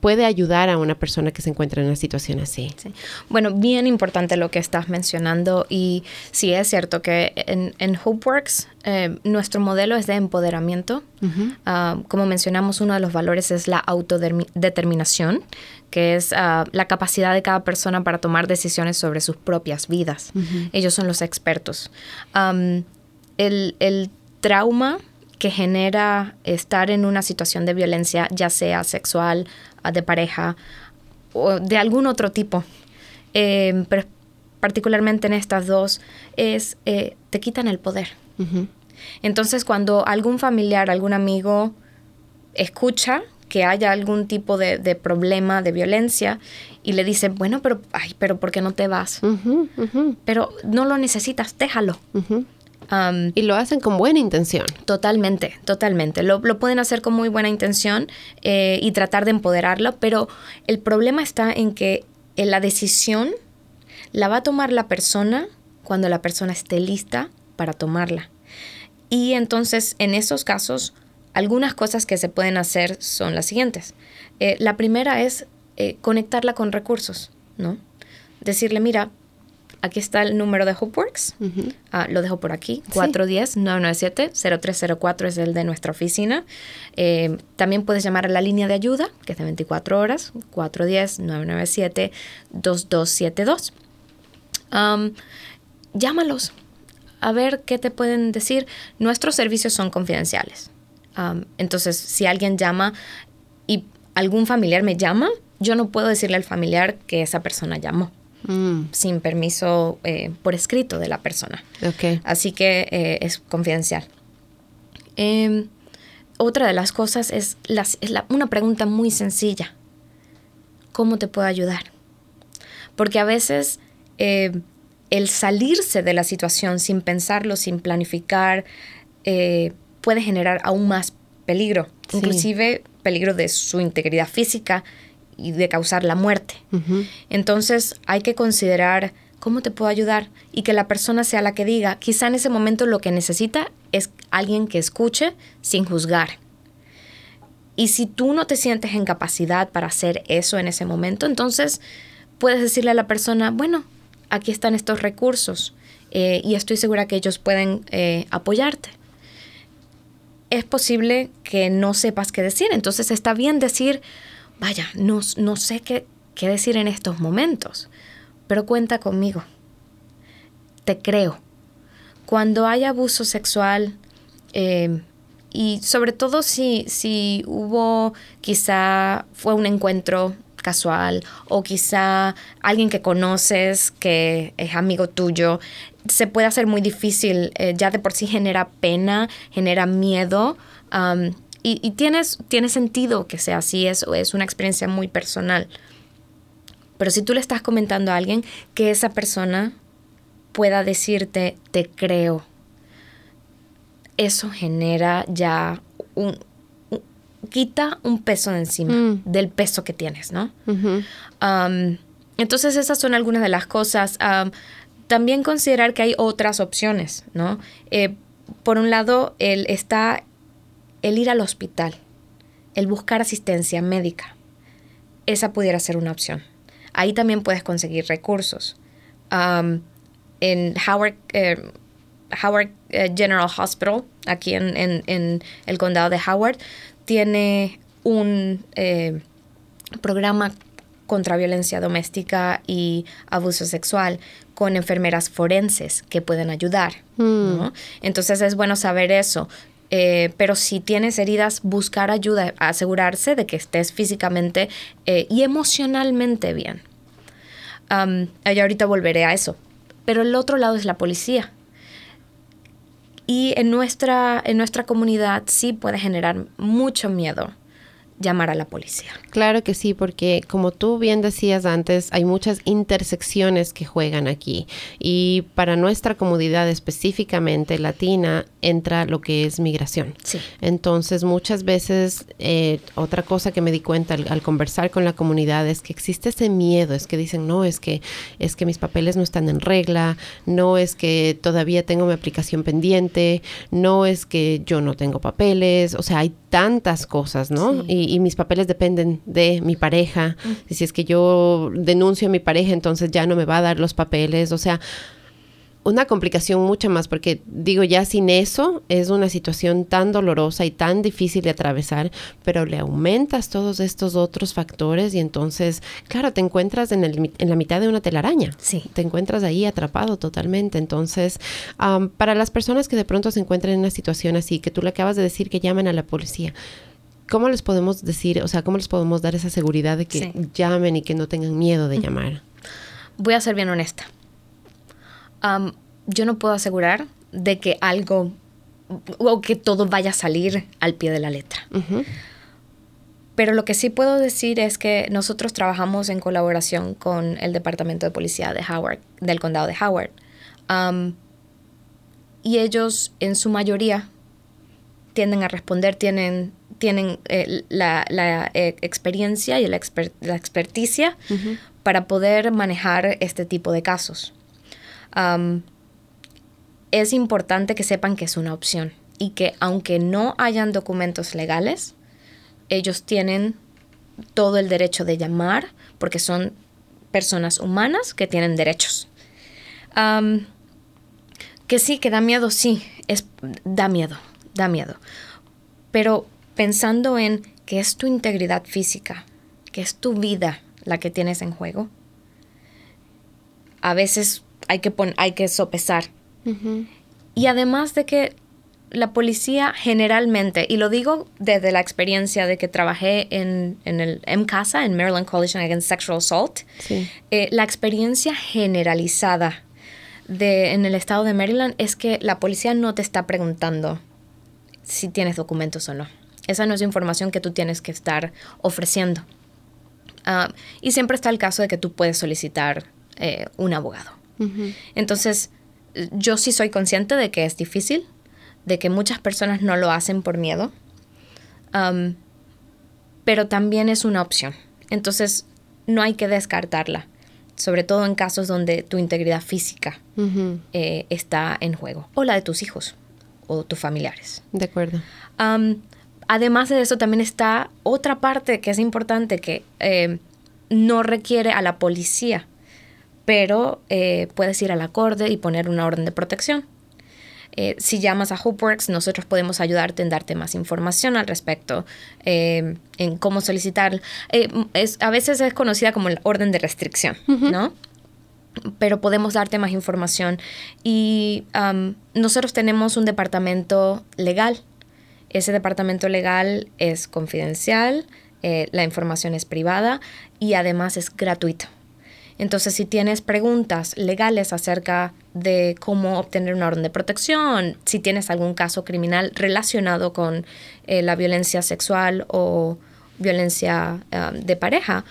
puede ayudar a una persona que se encuentra en una situación así. Bueno, bien importante lo que estás mencionando y sí es cierto que en, en HopeWorks eh, nuestro modelo es de empoderamiento. Ah, como mencionamos, uno de los valores es la autodeterminación, que es ah, la capacidad de cada persona para tomar decisiones sobre sus propias vidas. Ellos son los expertos. el, el trauma que genera estar en una situación de violencia, ya sea sexual, de pareja o de algún otro tipo. Eh, pero particularmente en estas dos, es eh, te quitan el poder. Entonces, cuando algún familiar, algún amigo escucha que haya algún tipo de, problema, de violencia, y le dice, bueno, pero, ay, pero ¿por qué no te vas? Pero no lo necesitas, déjalo y lo hacen con buena intención. Totalmente, totalmente. Lo, pueden hacer con muy buena intención eh, y tratar de empoderarlo, pero el problema está en que la decisión la va a tomar la persona cuando la persona esté lista para tomarla. Y entonces, en esos casos, algunas cosas que se pueden hacer son las siguientes. Eh, la primera es eh, conectarla con recursos, ¿no? Decirle, mira, aquí está el número de HopeWorks. Ah, lo dejo por aquí. 410-997-0304 es el de nuestra oficina. Eh, también puedes llamar a la línea de ayuda, que es de 24 horas. 410-997-2272. llámalos a ver qué te pueden decir. Nuestros servicios son confidenciales. entonces, si alguien llama y algún familiar me llama, yo no puedo decirle al familiar que esa persona llamó. Mm. sin permiso eh, por escrito de la persona. Así que eh, es confidencial. Em, otra de las cosas es, una pregunta muy sencilla. ¿Cómo te puedo ayudar? Porque a veces eh, el salirse de la situación sin pensarlo, sin planificar, puede generar aún más peligro, inclusive peligro de su integridad física y de causar la muerte. Entonces hay que considerar cómo te puedo ayudar y que la persona sea la que diga, quizá en ese momento lo que necesita es alguien que escuche sin juzgar. Y si tú no te sientes en capacidad para hacer eso en ese momento, entonces puedes decirle a la persona, bueno, aquí están estos recursos eh, y estoy segura que ellos pueden eh, apoyarte. Es posible que no sepas qué decir, entonces está bien decir, vaya, no, no sé qué, qué decir en estos momentos, pero cuenta conmigo. Te creo. Cuando hay abuso sexual, eh, y sobre todo si, si hubo, quizá fue un encuentro casual o quizá alguien que conoces que es amigo tuyo, se puede hacer muy difícil, eh, ya de por sí genera pena, genera miedo. Y, tienes, tiene sentido que sea así, es, es una experiencia muy personal. Pero si tú le estás comentando a alguien que esa persona pueda decirte, te creo, eso genera ya un, quita un peso de encima mm. del peso que tienes, ¿no? entonces esas son algunas de las cosas. también considerar que hay otras opciones, ¿no? Eh, por un lado, el, está el ir al hospital, el buscar asistencia médica, esa pudiera ser una opción. Ahí también puedes conseguir recursos. en Howard, eh, Howard eh, General Hospital, aquí en, el condado de Howard, tiene un eh, programa contra violencia doméstica y abuso sexual con enfermeras forenses que pueden ayudar. Mm. Entonces es bueno saber eso. Eh, pero si tienes heridas, buscar ayuda, asegurarse de que estés físicamente eh, y emocionalmente bien. y ahorita volveré a eso. Pero el otro lado es la policía. Y en nuestra, en nuestra comunidad sí puede generar mucho miedo llamar a la policía. Claro que sí, porque como tú bien decías antes, hay muchas intersecciones que juegan aquí y para nuestra comunidad específicamente latina entra lo que es migración. Sí. Entonces muchas veces eh, otra cosa que me di cuenta al, al, conversar con la comunidad es que existe ese miedo, es que dicen no es que es que mis papeles no están en regla, no es que todavía tengo mi aplicación pendiente, no es que yo no tengo papeles, o sea hay tantas cosas, ¿no? Sí. Y, y, mis papeles dependen de mi pareja. Mm. Y si es que yo denuncio a mi pareja, entonces ya no me va a dar los papeles. O sea, una complicación mucho más, porque digo, ya sin eso es una situación tan dolorosa y tan difícil de atravesar, pero le aumentas todos estos otros factores y entonces, claro, te encuentras en, el, en la mitad de una telaraña. Sí. Te encuentras ahí atrapado totalmente. Entonces, um, para las personas que de pronto se encuentran en una situación así, que tú le acabas de decir que llamen a la policía, ¿Cómo les podemos decir, o sea, cómo les podemos dar esa seguridad de que sí. llamen y que no tengan miedo de llamar? Voy a ser bien honesta. Um, yo no puedo asegurar de que algo o que todo vaya a salir al pie de la letra. Uh -huh. Pero lo que sí puedo decir es que nosotros trabajamos en colaboración con el Departamento de Policía de Howard, del condado de Howard. Um, y ellos, en su mayoría, tienden a responder, tienen tienen eh, la, la eh, experiencia y la, exper la experticia uh -huh. para poder manejar este tipo de casos. Es importante que sepan que es una opción y que aunque no hayan documentos legales, ellos tienen todo el derecho de llamar porque son personas humanas que tienen derechos. Que sí, que da miedo, sí, es, da miedo, da miedo. Pero pensando en que es tu integridad física, que es tu vida la que tienes en juego, a veces hay que, hay que sopesar. Uh -huh. Y además de que la policía generalmente, y lo digo desde la experiencia de que trabajé en, en el MCASA, en Maryland Coalition Against Sexual Assault, sí. eh, la experiencia generalizada de, en el estado de Maryland es que la policía no te está preguntando si tienes documentos o no. Esa no es información que tú tienes que estar ofreciendo. Uh, y siempre está el caso de que tú puedes solicitar eh, un abogado. Uh -huh. Entonces, yo sí soy consciente de que es difícil, de que muchas personas no lo hacen por miedo, um, pero también es una opción. Entonces, no hay que descartarla, sobre todo en casos donde tu integridad física uh -huh. eh, está en juego, o la de tus hijos o tus familiares. De acuerdo. Um, además de eso, también está otra parte que es importante que eh, no requiere a la policía, pero eh, puedes ir a la corte y poner una orden de protección. Eh, si llamas a HopeWorks, nosotros podemos ayudarte en darte más información al respecto, eh, en cómo solicitar. es, a veces es conocida como la orden de restricción, uh -huh. ¿no? Pero podemos darte más información. Y um, nosotros tenemos un departamento legal ese departamento legal es confidencial, la información es privada y además es gratuito. Entonces, si tienes preguntas legales acerca de cómo obtener una orden de protección, si tienes algún caso criminal relacionado con eh, la violencia sexual o violencia uh, de pareja,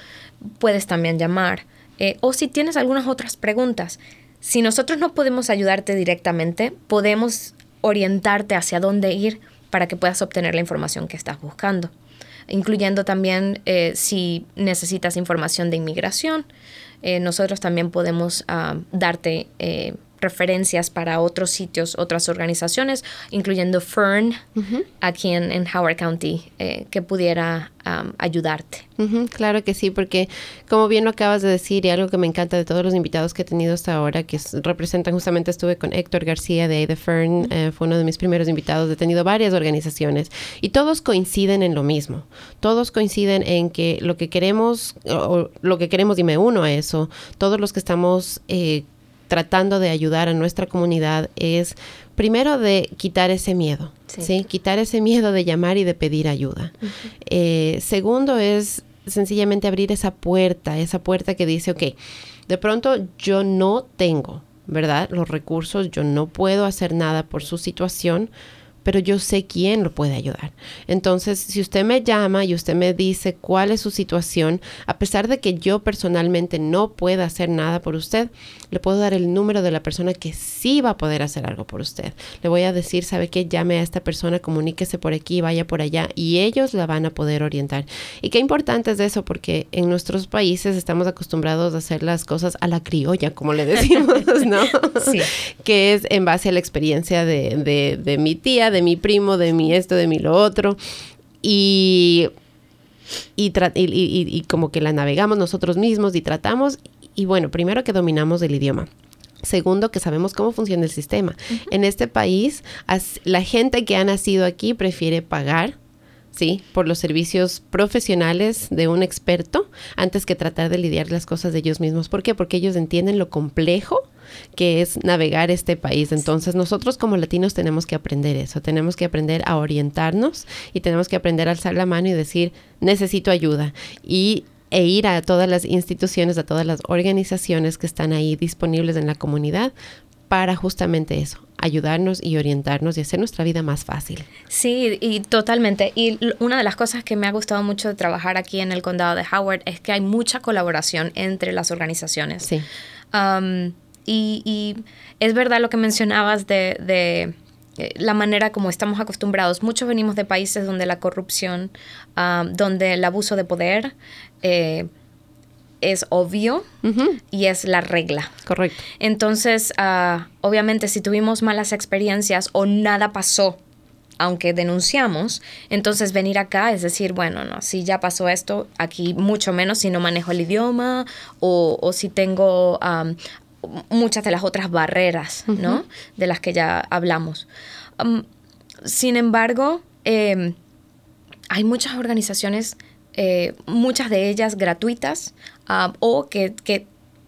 puedes también llamar. Eh, o si tienes algunas otras preguntas, si nosotros no podemos ayudarte directamente, podemos orientarte hacia dónde ir para que puedas obtener la información que estás buscando, incluyendo también eh, si necesitas información de inmigración. Eh, nosotros también podemos uh, darte eh, referencias para otros sitios, otras organizaciones, incluyendo Fern, uh -huh. aquí en, en, Howard County, eh, que pudiera um, ayudarte. Uh -huh, claro que sí, porque como bien lo acabas de decir, y algo que me encanta de todos los invitados que he tenido hasta ahora, que es, representan, justamente estuve con Héctor García de, de Fern, uh -huh. eh, fue uno de mis primeros invitados, he tenido varias organizaciones, y todos coinciden en lo mismo, todos coinciden en que lo que queremos, o, o lo que queremos, y me uno a eso, todos los que estamos... Eh, tratando de ayudar a nuestra comunidad es primero de quitar ese miedo, ¿sí? ¿sí? Quitar ese miedo de llamar y de pedir ayuda. Uh -huh. eh, segundo es sencillamente abrir esa puerta, esa puerta que dice, ok, de pronto yo no tengo, ¿verdad? Los recursos, yo no puedo hacer nada por su situación, pero yo sé quién lo puede ayudar. Entonces, si usted me llama y usted me dice cuál es su situación, a pesar de que yo personalmente no pueda hacer nada por usted, le puedo dar el número de la persona que sí va a poder hacer algo por usted. Le voy a decir, ¿sabe qué? Llame a esta persona, comuníquese por aquí, vaya por allá y ellos la van a poder orientar. Y qué importante es eso porque en nuestros países estamos acostumbrados a hacer las cosas a la criolla, como le decimos, ¿no? Sí. que es en base a la experiencia de, de mi tía, de mi primo, de mi esto, de mi lo otro. Y y, y, como que la navegamos nosotros mismos y tratamos. Y bueno, primero que dominamos el idioma. Segundo, que sabemos cómo funciona el sistema. En este país, la gente que ha nacido aquí prefiere pagar sí, por los servicios profesionales de un experto antes que tratar de lidiar las cosas de ellos mismos. ¿Por qué? Porque ellos entienden lo complejo que es navegar este país. Entonces nosotros como latinos tenemos que aprender eso, tenemos que aprender a orientarnos y tenemos que aprender a alzar la mano y decir, necesito ayuda. Y e ir a todas las instituciones, a todas las organizaciones que están ahí disponibles en la comunidad para justamente eso, ayudarnos y orientarnos y hacer nuestra vida más fácil. Sí, y totalmente. Y una de las cosas que me ha gustado mucho de trabajar aquí en el condado de Howard es que hay mucha colaboración entre las organizaciones. Sí. Um, y, es verdad lo que mencionabas de, de eh, la manera como estamos acostumbrados. Muchos venimos de países donde la corrupción, um, donde el abuso de poder eh, es obvio y es la regla. Correcto. Entonces, uh, obviamente, si tuvimos malas experiencias o nada pasó, aunque denunciamos, entonces venir acá es decir, bueno, no, si ya pasó esto, aquí mucho menos si no manejo el idioma o, o si tengo um, muchas de las otras barreras, ¿no? De las que ya hablamos. Um, sin embargo, em, hay muchas organizaciones, eh, muchas de ellas gratuitas, o que,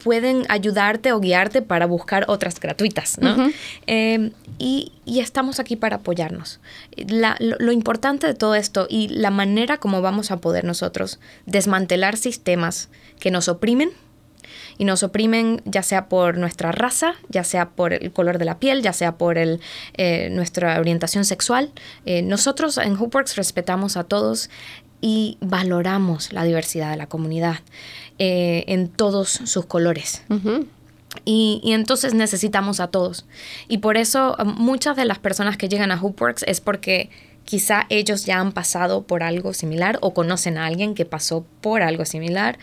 pueden ayudarte o guiarte para buscar otras gratuitas, ¿no? Em, y, estamos aquí para apoyarnos. lo, importante de todo esto y la manera como vamos a poder nosotros desmantelar sistemas que nos oprimen, y nos oprimen ya sea por nuestra raza, ya sea por el color de la piel, ya sea por el, eh, nuestra orientación sexual. Eh, nosotros en Hopeworks respetamos a todos y valoramos la diversidad de la comunidad eh, en todos sus colores. Y, y, entonces necesitamos a todos. Y por eso muchas de las personas que llegan a Hopeworks es porque quizá ellos ya han pasado por algo similar o conocen a alguien que pasó por algo similar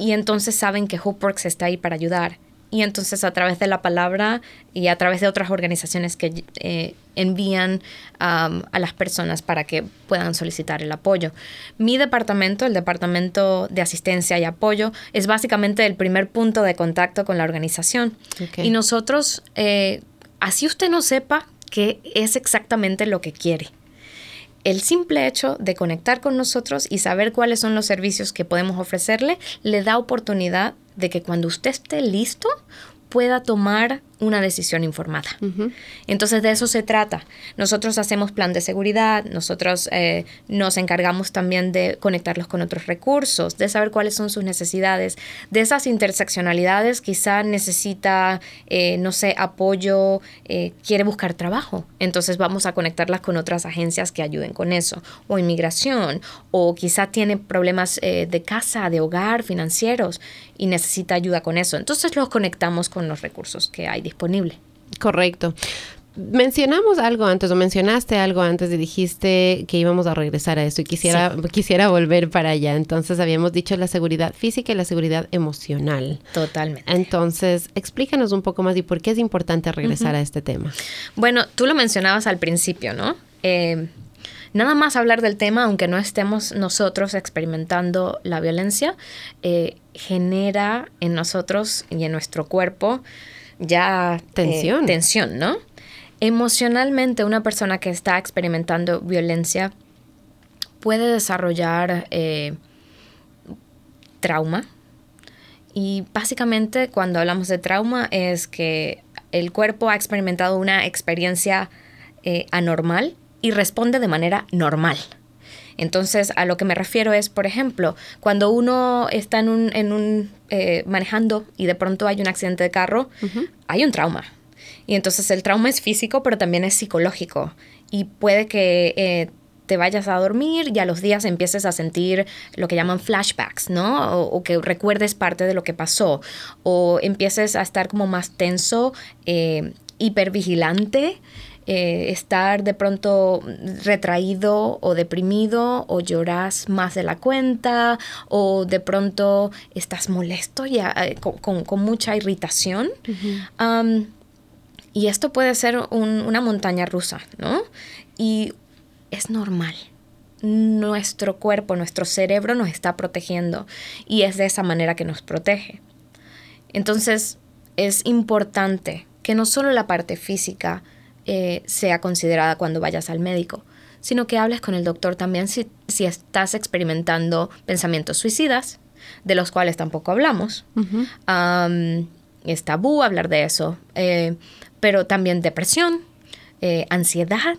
y entonces saben que Hopeworks está ahí para ayudar. Y entonces a través de la palabra y a través de otras organizaciones que eh, envían a las personas para que puedan solicitar el apoyo. Mi departamento, el Departamento de Asistencia y Apoyo, es básicamente el primer punto de contacto con la organización. Y nosotros, eh, así usted no sepa qué es exactamente lo que quiere el simple hecho de conectar con nosotros y saber cuáles son los servicios que podemos ofrecerle le da oportunidad de que cuando usted esté listo pueda tomar una decisión informada. Entonces de eso se trata. Nosotros hacemos plan de seguridad, nosotros eh, nos encargamos también de conectarlos con otros recursos, de saber cuáles son sus necesidades. De esas interseccionalidades quizá necesita, eh, no sé, apoyo, eh, quiere buscar trabajo. Entonces vamos a conectarlas con otras agencias que ayuden con eso. O inmigración, o quizá tiene problemas de casa, de hogar, financieros y necesita ayuda con eso. Entonces los conectamos con los recursos que hay disponible. Correcto. Mencionamos algo antes o mencionaste algo antes y dijiste que íbamos a regresar a eso y quisiera, quisiera volver para allá. Entonces habíamos dicho la seguridad física y la seguridad emocional. Totalmente. Entonces explícanos un poco más y por qué es importante regresar a este tema. Bueno, tú lo mencionabas al principio, ¿no? Eh, nada más hablar del tema, aunque no estemos nosotros experimentando la violencia, eh, genera en nosotros y en nuestro cuerpo ya eh, tensión. tensión, ¿no? Emocionalmente, una persona que está experimentando violencia puede desarrollar eh, trauma. Y básicamente cuando hablamos de trauma es que el cuerpo ha experimentado una experiencia eh, anormal y responde de manera normal. Entonces, a lo que me refiero es, por ejemplo, cuando uno está en un, en un eh, manejando y de pronto hay un accidente de carro, hay un trauma. Y entonces el trauma es físico, pero también es psicológico. y puede que eh, te vayas a dormir y a los días empieces a sentir lo que llaman flashbacks, ¿no? O, que recuerdes parte de lo que pasó, o empieces a estar como más tenso, eh, hipervigilante, eh, estar de pronto retraído o deprimido o lloras más de la cuenta o de pronto estás molesto ya eh, con, mucha irritación. y esto puede ser una montaña rusa, ¿no? Y es normal. Nuestro cuerpo, nuestro cerebro nos está protegiendo y es de esa manera que nos protege. Entonces es importante que no solo la parte física eh, sea considerada cuando vayas al médico, sino que hables con el doctor también si, estás experimentando pensamientos suicidas, de los cuales tampoco hablamos. es tabú hablar de eso, eh, pero también depresión, eh, ansiedad,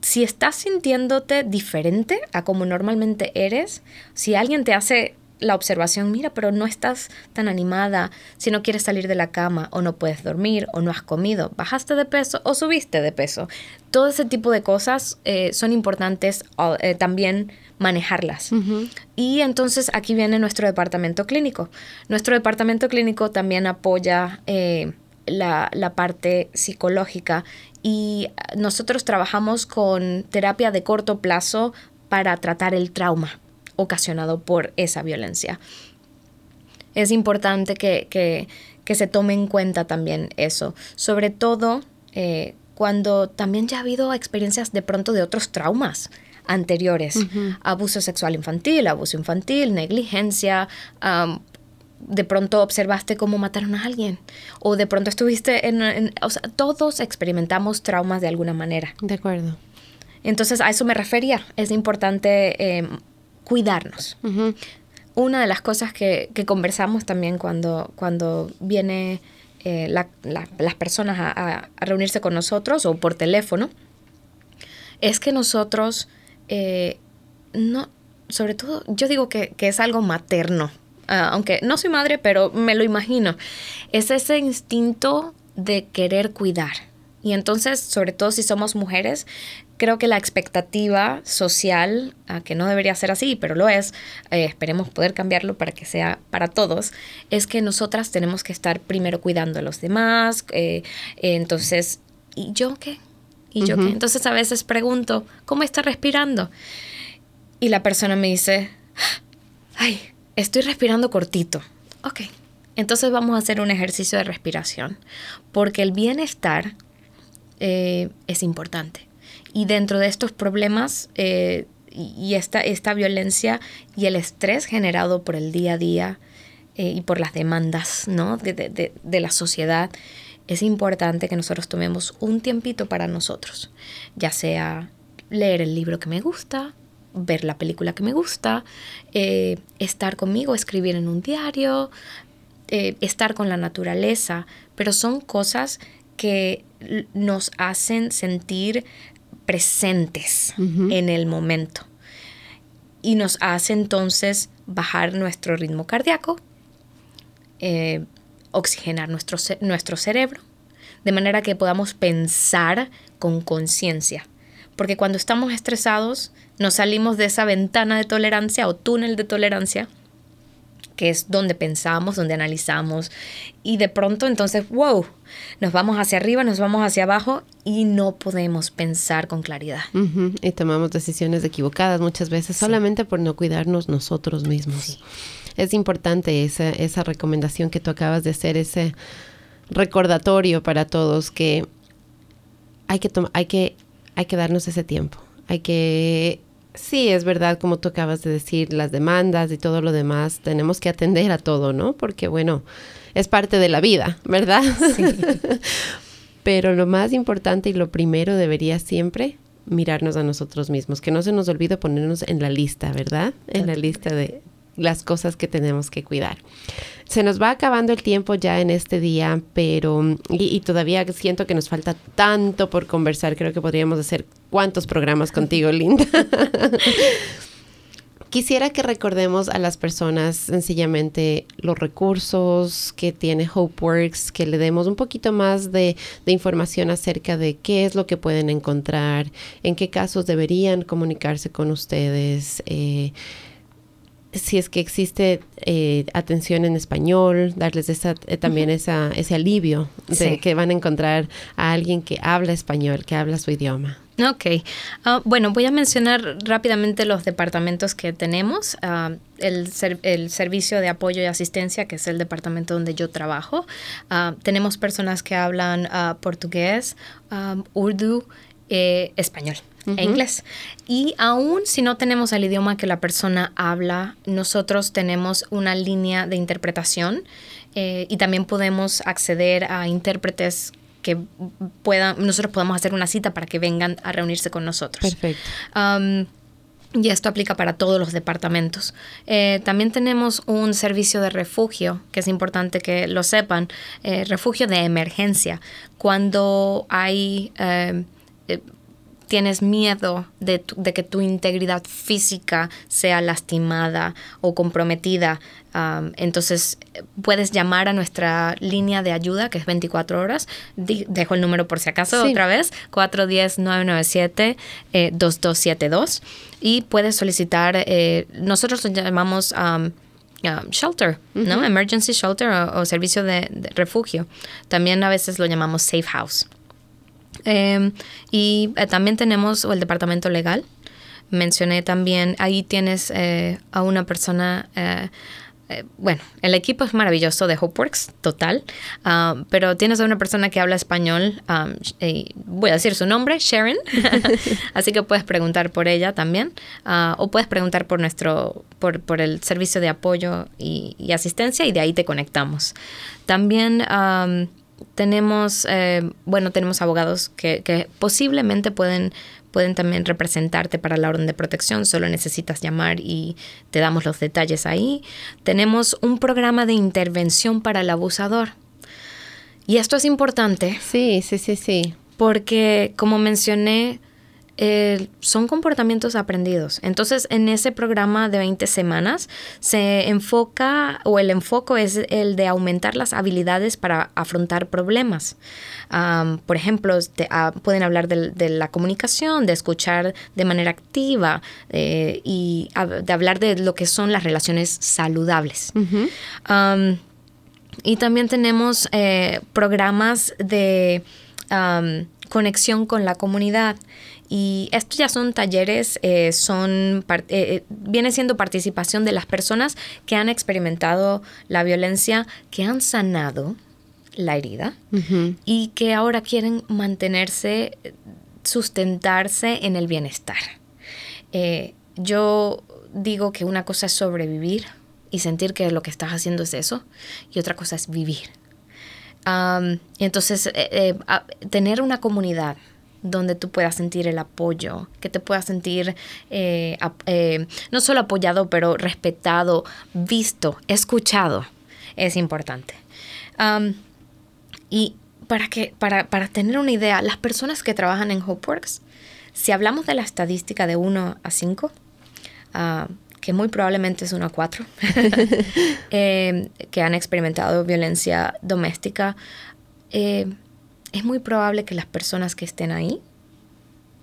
si estás sintiéndote diferente a como normalmente eres, si alguien te hace la observación, mira, pero no estás tan animada, si no quieres salir de la cama o no puedes dormir o no has comido, bajaste de peso o subiste de peso. Todo ese tipo de cosas eh, son importantes eh, también manejarlas. Y entonces aquí viene nuestro departamento clínico. Nuestro departamento clínico también apoya eh, la, la parte psicológica y nosotros trabajamos con terapia de corto plazo para tratar el trauma ocasionado por esa violencia. Es importante que, se tome en cuenta también eso, sobre todo eh, cuando también ya ha habido experiencias de pronto de otros traumas anteriores, abuso sexual infantil, abuso infantil, negligencia, de pronto observaste cómo mataron a alguien o de pronto estuviste en, o sea, todos experimentamos traumas de alguna manera. De acuerdo. Entonces a eso me refería. Es importante em, cuidarnos. Una de las cosas que, conversamos también cuando, cuando viene eh, las personas a, reunirse con nosotros o por teléfono es que nosotros eh, no, sobre todo, yo digo que, que es algo materno, Ah, aunque no soy madre, pero me lo imagino, es ese instinto de querer cuidar. Y entonces, sobre todo si somos mujeres, creo que la expectativa social, ah, que no debería ser así, pero lo es, eh, esperemos poder cambiarlo para que sea para todos, es que nosotras tenemos que estar primero cuidando a los demás. Eh, entonces, ¿y yo qué? ¿Y yo qué? Entonces a veces pregunto, ¿cómo está respirando? Y la persona me dice, ay, estoy respirando cortito. Ok, entonces vamos a hacer un ejercicio de respiración, porque el bienestar eh, es importante. Y dentro de estos problemas eh, y esta, esta violencia y el estrés generado por el día a día eh, y por las demandas ¿no? de, de la sociedad, es importante que nosotros tomemos un tiempito para nosotros, ya sea leer el libro que me gusta, ver la película que me gusta, eh, estar conmigo, escribir en un diario, estar con la naturaleza, pero son cosas que nos hacen sentir presentes en el momento y nos hace entonces bajar nuestro ritmo cardíaco, eh, oxigenar nuestro, nuestro cerebro, de manera que podamos pensar con conciencia. Porque cuando estamos estresados, nos salimos de esa ventana de tolerancia o túnel de tolerancia, que es donde pensamos, donde analizamos, y de pronto entonces, wow, nos vamos hacia arriba, nos vamos hacia abajo y no podemos pensar con claridad. Y tomamos decisiones equivocadas muchas veces solamente por no cuidarnos nosotros mismos. Es importante esa, esa recomendación que tú acabas de hacer, ese recordatorio para todos que hay que, hay que, hay que darnos ese tiempo. Hay que Sí, es verdad, como tú acabas de decir, las demandas y todo lo demás, tenemos que atender a todo, ¿no? Porque bueno, es parte de la vida, ¿verdad? Sí. Pero lo más importante y lo primero debería siempre mirarnos a nosotros mismos, que no se nos olvide ponernos en la lista, ¿verdad? En la lista de las cosas que tenemos que cuidar. Se nos va acabando el tiempo ya en este día, pero y, todavía siento que nos falta tanto por conversar. Creo que podríamos hacer cuántos programas contigo, Linda. Quisiera que recordemos a las personas sencillamente los recursos que tiene HopeWorks, que le demos un poquito más de, información acerca de qué es lo que pueden encontrar, en qué casos deberían comunicarse con ustedes. Eh, si es que existe eh, atención en español, darles esa, eh, también esa, ese alivio de que van a encontrar a alguien que habla español, que habla su idioma. Ok. Ah, bueno, voy a mencionar rápidamente los departamentos que tenemos. Ah, el, el, servicio de apoyo y asistencia, que es el departamento donde yo trabajo. Ah, tenemos personas que hablan portugués, urdu, eh, español e inglés. Y aún si no tenemos el idioma que la persona habla, nosotros tenemos una línea de interpretación eh, y también podemos acceder a intérpretes que puedan, nosotros podamos hacer una cita para que vengan a reunirse con nosotros. Perfecto. y esto aplica para todos los departamentos. Eh, también tenemos un servicio de refugio, que es importante que lo sepan, eh, refugio de emergencia. Cuando hay eh, tienes miedo de, que tu integridad física sea lastimada o comprometida, entonces puedes llamar a nuestra línea de ayuda, que es 24 horas. dejo el número por si acaso otra vez, 410-997-2272. Eh, y puedes solicitar, eh, nosotros lo llamamos... shelter, ¿no? Emergency shelter o, servicio de, refugio. También a veces lo llamamos safe house. Em, y eh, también tenemos el departamento legal. Mencioné también, ahí tienes eh, a una persona, eh, bueno, el equipo es maravilloso de HopeWorks, total, ah, pero tienes a una persona que habla español, voy a decir su nombre, Sharon, así que puedes preguntar por ella también, ah, o puedes preguntar por nuestro, por, por el servicio de apoyo y, asistencia y de ahí te conectamos. También tenemos, eh, bueno, tenemos abogados que, posiblemente pueden, pueden también representarte para la orden de protección, solo necesitas llamar y te damos los detalles ahí. Tenemos un programa de intervención para el abusador. Y esto es importante. Sí, sí, sí, sí. Porque, como mencioné, eh, son comportamientos aprendidos. Entonces, en ese programa de 20 semanas se enfoca o el enfoco es el de aumentar las habilidades para afrontar problemas. por ejemplo, ah, pueden hablar de, la comunicación, de escuchar de manera activa eh, y de hablar de lo que son las relaciones saludables. y también tenemos eh, programas de conexión con la comunidad. Y estos ya son talleres, eh, son eh, eh, viene siendo participación de las personas que han experimentado la violencia, que han sanado la herida y que ahora quieren mantenerse, sustentarse en el bienestar. yo digo que una cosa es sobrevivir y sentir que lo que estás haciendo es eso, y otra cosa es vivir. entonces, tener una comunidad donde tú puedas sentir el apoyo, que te puedas sentir eh, eh, no solo apoyado, pero respetado, visto, escuchado, es importante. y para, que, para, para, tener una idea, las personas que trabajan en HopeWorks, si hablamos de la estadística de 1 a 5, ah, que muy probablemente es 1 a 4, eh, que han experimentado violencia doméstica, es muy probable que las personas que estén ahí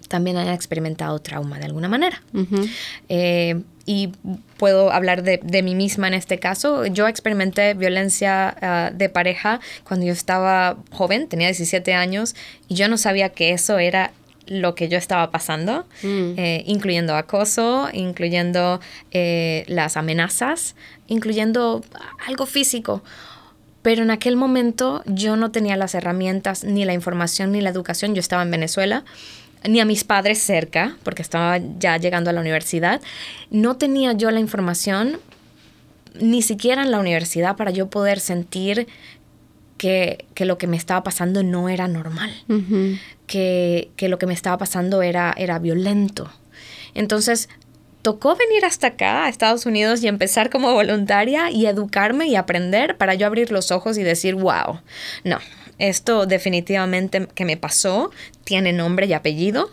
también hayan experimentado trauma de alguna manera. Eh, y puedo hablar de, mí misma en este caso. Yo experimenté violencia ah, de pareja cuando yo estaba joven, tenía 17 años, y yo no sabía que eso era lo que yo estaba pasando, mm. eh, incluyendo acoso, incluyendo eh, las amenazas, incluyendo algo físico. Pero en aquel momento yo no tenía las herramientas, ni la información, ni la educación. Yo estaba en Venezuela, ni a mis padres cerca, porque estaba ya llegando a la universidad. No tenía yo la información, ni siquiera en la universidad, para yo poder sentir que, lo que me estaba pasando no era normal, que, que, lo que me estaba pasando era, era violento. Entonces, tocó venir hasta acá, a Estados Unidos, y empezar como voluntaria y educarme y aprender para yo abrir los ojos y decir, wow, no, esto definitivamente que me pasó tiene nombre y apellido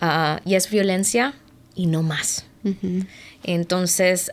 ah, y es violencia y no más. Entonces,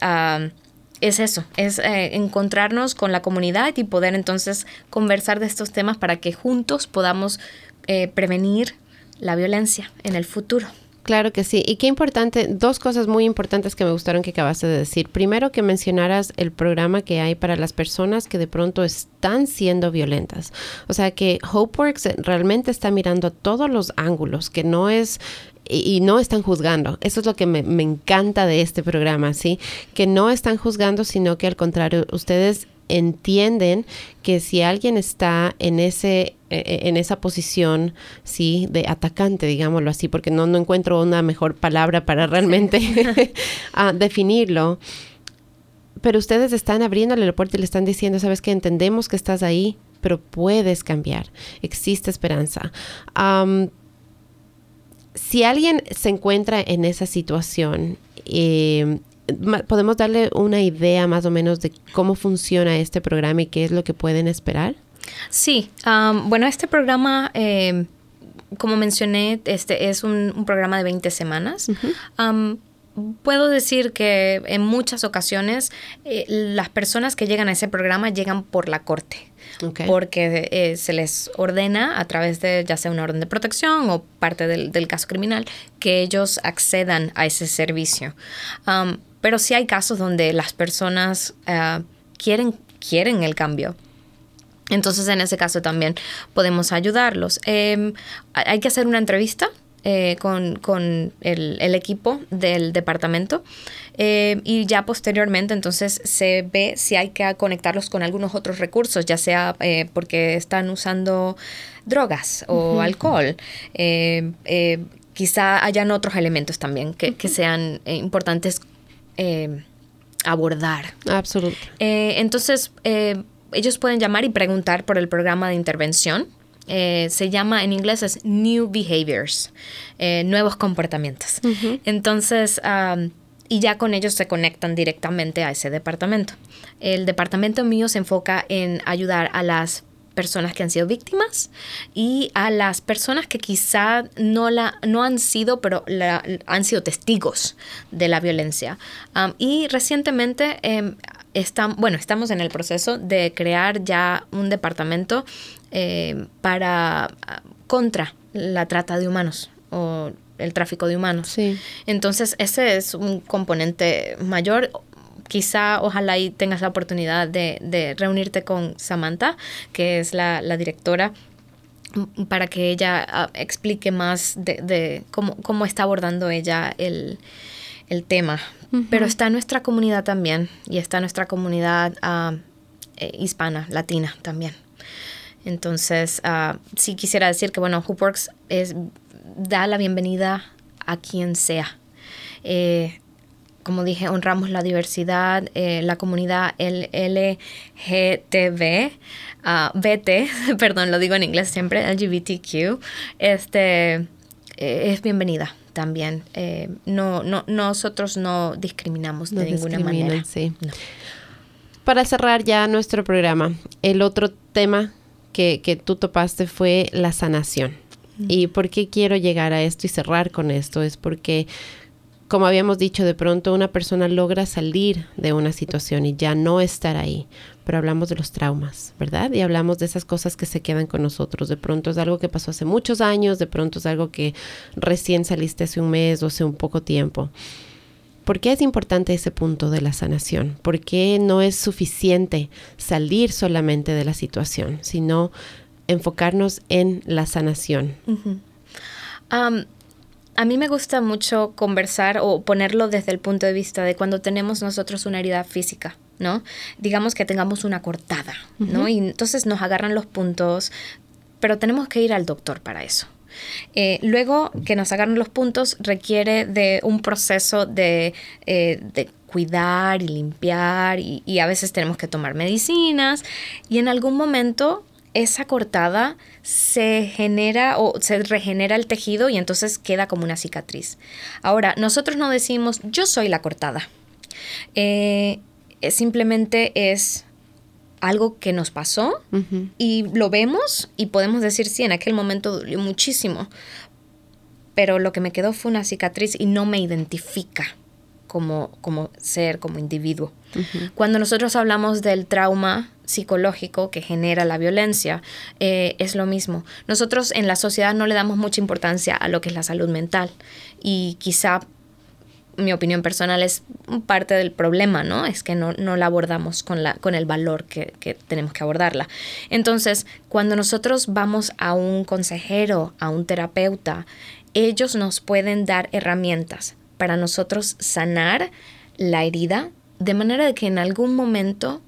es eso, es eh, encontrarnos con la comunidad y poder entonces conversar de estos temas para que juntos podamos eh, prevenir la violencia en el futuro. Claro que sí. Y qué importante, dos cosas muy importantes que me gustaron que acabaste de decir. Primero, que mencionaras el programa que hay para las personas que de pronto están siendo violentas. O sea, que HopeWorks realmente está mirando todos los ángulos, que no es y, no están juzgando. Eso es lo que me, me, encanta de este programa, ¿sí? Que no están juzgando, sino que al contrario, ustedes entienden que si alguien está en ese en esa posición sí de atacante digámoslo así porque no, no encuentro una mejor palabra para realmente definirlo. Pero ustedes están abriéndole la puerta y le están diciendo sabes que entendemos que estás ahí pero puedes cambiar. Existe esperanza si alguien se encuentra en esa situación eh, ¿Podemos darle una idea más o menos de cómo funciona este programa y qué es lo que pueden esperar? Sí, bueno, este programa, em, como mencioné, este es un, programa de 20 semanas. puedo decir que en muchas ocasiones eh, las personas que llegan a ese programa llegan por la corte. Porque eh, se les ordena a través de ya sea una orden de protección o parte del, caso criminal que ellos accedan a ese servicio. Pero sí hay casos donde las personas eh, quieren, quieren el cambio. Entonces, en ese caso también podemos ayudarlos. Em, hay que hacer una entrevista eh, con, el, equipo del departamento eh, y ya posteriormente entonces se ve si hay que conectarlos con algunos otros recursos, ya sea porque están usando drogas o alcohol. quizá hayan otros elementos también que, que sean importantes eh, abordar. Absolutamente. Eh, entonces, eh, ellos pueden llamar y preguntar por el programa de intervención. se llama en inglés es New Behaviors, nuevos comportamientos. Entonces, y ya con ellos se conectan directamente a ese departamento. El departamento mío se enfoca en ayudar a las personas que han sido víctimas y a las personas que quizá no, la, no han sido, pero han sido testigos de la violencia. y recientemente em, bueno, estamos en el proceso de crear ya un departamento em, para contra la trata de humanos o el tráfico de humanos. Entonces, ese es un componente mayor quizá ojalá y tengas la oportunidad de, reunirte con Samantha, que es la, directora para que ella ah, explique más de, cómo, está abordando ella el, tema. Pero está nuestra comunidad también y está nuestra comunidad ah, eh, hispana, latina también. Entonces, uh, sí quisiera decir que, bueno, Hoopworks es, da la bienvenida a quien sea. Eh, como dije, honramos la diversidad, eh, la comunidad LGTB, uh, BT, perdón, lo digo en inglés siempre, LGBTQ, este, eh, es bienvenida también. Eh, no, no, nosotros no discriminamos de ninguna manera. Para cerrar ya nuestro programa, el otro tema que, que tú topaste fue la sanación. ¿Y por qué quiero llegar a esto y cerrar con esto? Es porque como habíamos dicho, de pronto una persona logra salir de una situación y ya no estar ahí, pero hablamos de los traumas, ¿verdad? Y hablamos de esas cosas que se quedan con nosotros. De pronto es algo que pasó hace muchos años, de pronto es algo que recién saliste hace un mes o hace un poco tiempo. ¿Por qué es importante ese punto de la sanación? ¿Por qué no es suficiente salir solamente de la situación, sino enfocarnos en la sanación? A mí me gusta mucho conversar o ponerlo desde el punto de vista de cuando tenemos nosotros una herida física, ¿no? Digamos que tengamos una cortada, ¿no? Y entonces nos agarran los puntos, pero tenemos que ir al doctor para eso. Eh, luego que nos agarran los puntos requiere de un proceso de, eh, cuidar y limpiar y, a veces tenemos que tomar medicinas y en algún momento esa cortada se genera o se regenera el tejido y entonces queda como una cicatriz. Ahora, nosotros no decimos yo soy la cortada. Eh, simplemente es algo que nos pasó y lo vemos y podemos decir sí, en aquel momento dolió muchísimo. pero lo que me quedó fue una cicatriz y no me identifica como, como ser, como individuo. Cuando nosotros hablamos del trauma psicológico que genera la violencia, eh, es lo mismo. Nosotros en la sociedad no le damos mucha importancia a lo que es la salud mental y quizá mi opinión personal es parte del problema, ¿no? Es que no, la abordamos con, la, con el valor que, que, tenemos que abordarla. Entonces, cuando nosotros vamos a un consejero, a un terapeuta, ellos nos pueden dar herramientas para nosotros sanar la herida de manera de que en algún momento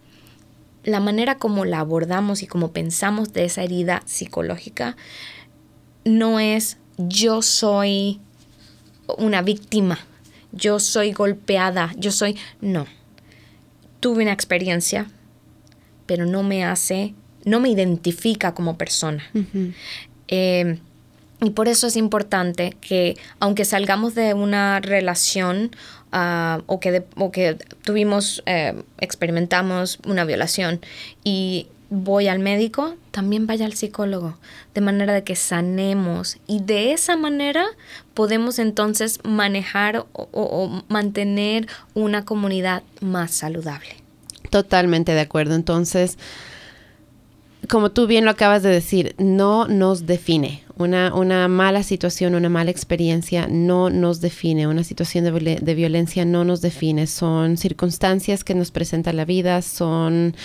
la manera como la abordamos y como pensamos de esa herida psicológica no es yo soy una víctima, yo soy golpeada, yo soy... No, tuve una experiencia, pero no me hace, no me identifica como persona. Y por eso es importante que aunque salgamos de una relación ah, o, que que tuvimos, eh, experimentamos una violación y voy al médico, también vaya al psicólogo, de manera de que sanemos y de esa manera podemos entonces manejar o mantener una comunidad más saludable. Totalmente de acuerdo. Entonces, como tú bien lo acabas de decir, no nos define. Una, una mala situación, una mala experiencia no nos define. Una situación de, de violencia no nos define. Son circunstancias que nos presenta la vida, son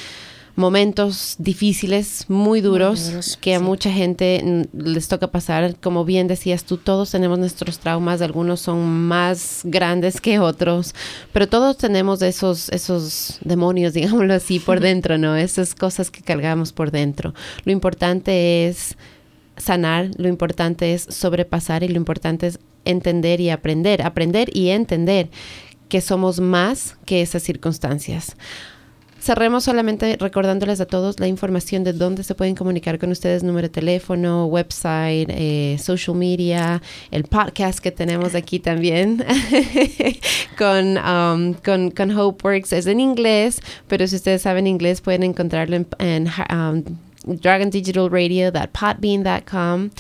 momentos difíciles, muy duros, que a mucha gente les toca pasar. Como bien decías tú, todos tenemos nuestros traumas, algunos son más grandes que otros, pero todos tenemos esos, esos demonios, digámoslo así, por dentro, ¿no? Esas cosas que cargamos por dentro. Lo importante es sanar, lo importante es sobrepasar y lo importante es entender y aprender, aprender y entender que somos más que esas circunstancias. Cerremos solamente recordándoles a todos la información de dónde se pueden comunicar con ustedes, número de teléfono, website, eh, social media, el podcast que tenemos aquí también con, um, con, con HopeWorks. Es en inglés, pero si ustedes saben inglés pueden encontrarlo en, um, dragondigitalradio.podbean.com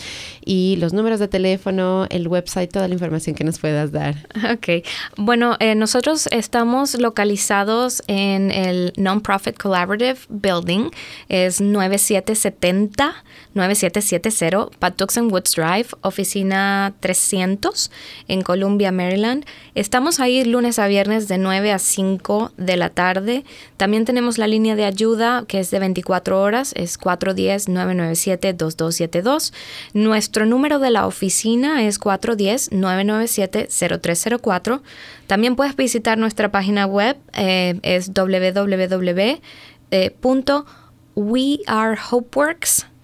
y los números de teléfono, el website, toda la información que nos puedas dar. Ok. Bueno, eh, nosotros estamos localizados en el Non-Profit Collaborative Building. Es 9770 9770 Patuxent Woods Drive, oficina 300 en Columbia, Maryland. Estamos ahí lunes a viernes de 9 a 5 de la tarde. También tenemos la línea de ayuda que es de 24 horas, es 410-997-2272. Nuestro número de la oficina es 410-997-0304. También puedes visitar nuestra página web, eh, es www.wearehopeworks.com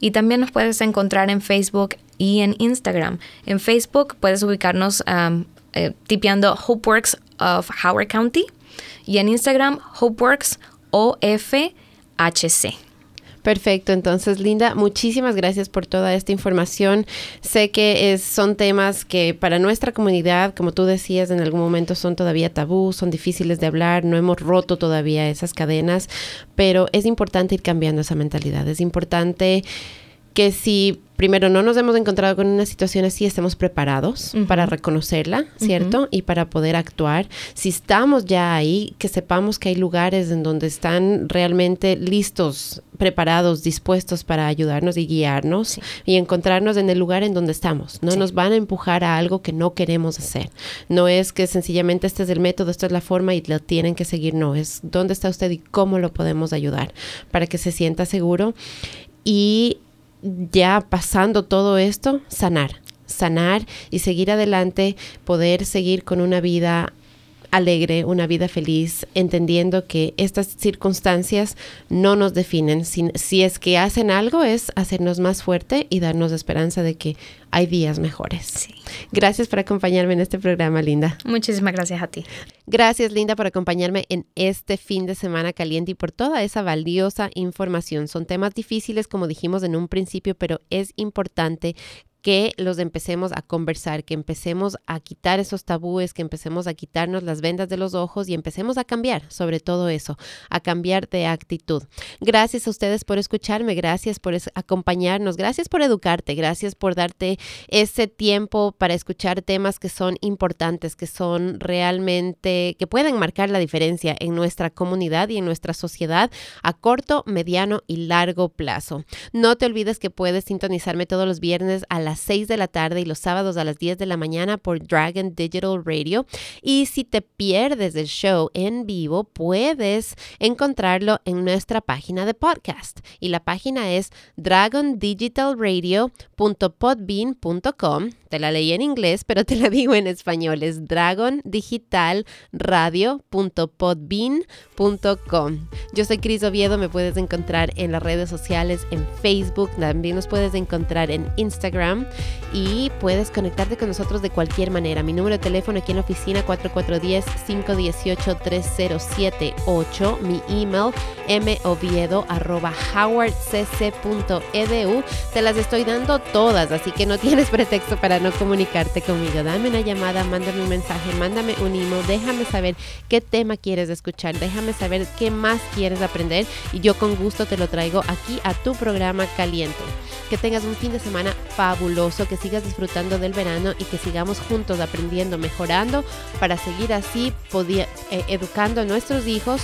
y también nos puedes encontrar en Facebook y en Instagram. En Facebook puedes ubicarnos um, tipeando Hopeworks of Howard County y en Instagram Hopeworks OFHC. Perfecto, entonces Linda, muchísimas gracias por toda esta información. Sé que es, son temas que para nuestra comunidad, como tú decías, en algún momento son todavía tabú, son difíciles de hablar, no hemos roto todavía esas cadenas, pero es importante ir cambiando esa mentalidad, es importante que si primero no nos hemos encontrado con una situación así, estemos preparados para reconocerla, ¿cierto? Y para poder actuar. Si estamos ya ahí, que sepamos que hay lugares en donde están realmente listos, preparados, dispuestos para ayudarnos y guiarnos y encontrarnos en el lugar en donde estamos. No nos van a empujar a algo que no queremos hacer. No es que sencillamente este es el método, esta es la forma y lo tienen que seguir. No, es dónde está usted y cómo lo podemos ayudar para que se sienta seguro. Y ya pasando todo esto, sanar, sanar y seguir adelante, poder seguir con una vida alegre, una vida feliz, entendiendo que estas circunstancias no nos definen. Si, si, es que hacen algo es hacernos más fuerte y darnos esperanza de que hay días mejores. Gracias por acompañarme en este programa, Linda. Muchísimas gracias a ti. Gracias, Linda, por acompañarme en este fin de semana caliente y por toda esa valiosa información. Son temas difíciles, como dijimos en un principio, pero es importante que los empecemos a conversar, que empecemos a quitar esos tabúes, que empecemos a quitarnos las vendas de los ojos y empecemos a cambiar sobre todo eso, a cambiar de actitud. Gracias a ustedes por escucharme, gracias por acompañarnos, gracias por educarte, gracias por darte ese tiempo para escuchar temas que son importantes, que son realmente, que pueden marcar la diferencia en nuestra comunidad y en nuestra sociedad a corto, mediano y largo plazo. No te olvides que puedes sintonizarme todos los viernes a las 6 de la tarde y los sábados a las 10 de la mañana por Dragon Digital Radio. Y si te pierdes el show en vivo, puedes encontrarlo en nuestra página de podcast. Y la página es dragondigitalradio.podbean.com. Te la leí en inglés, pero te la digo en español. Es dragondigitalradio.podbean.com. Yo soy Cris Oviedo, me puedes encontrar en las redes sociales, en Facebook, también nos puedes encontrar en Instagram y puedes conectarte con nosotros de cualquier manera. Mi número de teléfono aquí en la oficina 4410-518-3078, mi email moviedo arroba howardcc.edu. Te las estoy dando todas, así que no tienes pretexto para no comunicarte conmigo. Dame una llamada, mándame un mensaje, mándame un email, déjame saber qué tema quieres escuchar, déjame saber qué más quieres aprender y yo con gusto te lo traigo aquí a tu programa caliente. Que tengas un fin de semana que sigas disfrutando del verano y que sigamos juntos aprendiendo, mejorando para seguir así eh, educando a nuestros hijos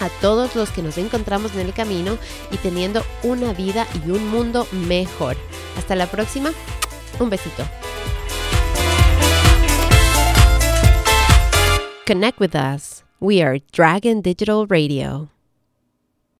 a todos los que nos encontramos en el camino y teniendo una vida y un mundo mejor. Hasta la próxima. Un besito. Connect with us. We are Dragon Digital Radio.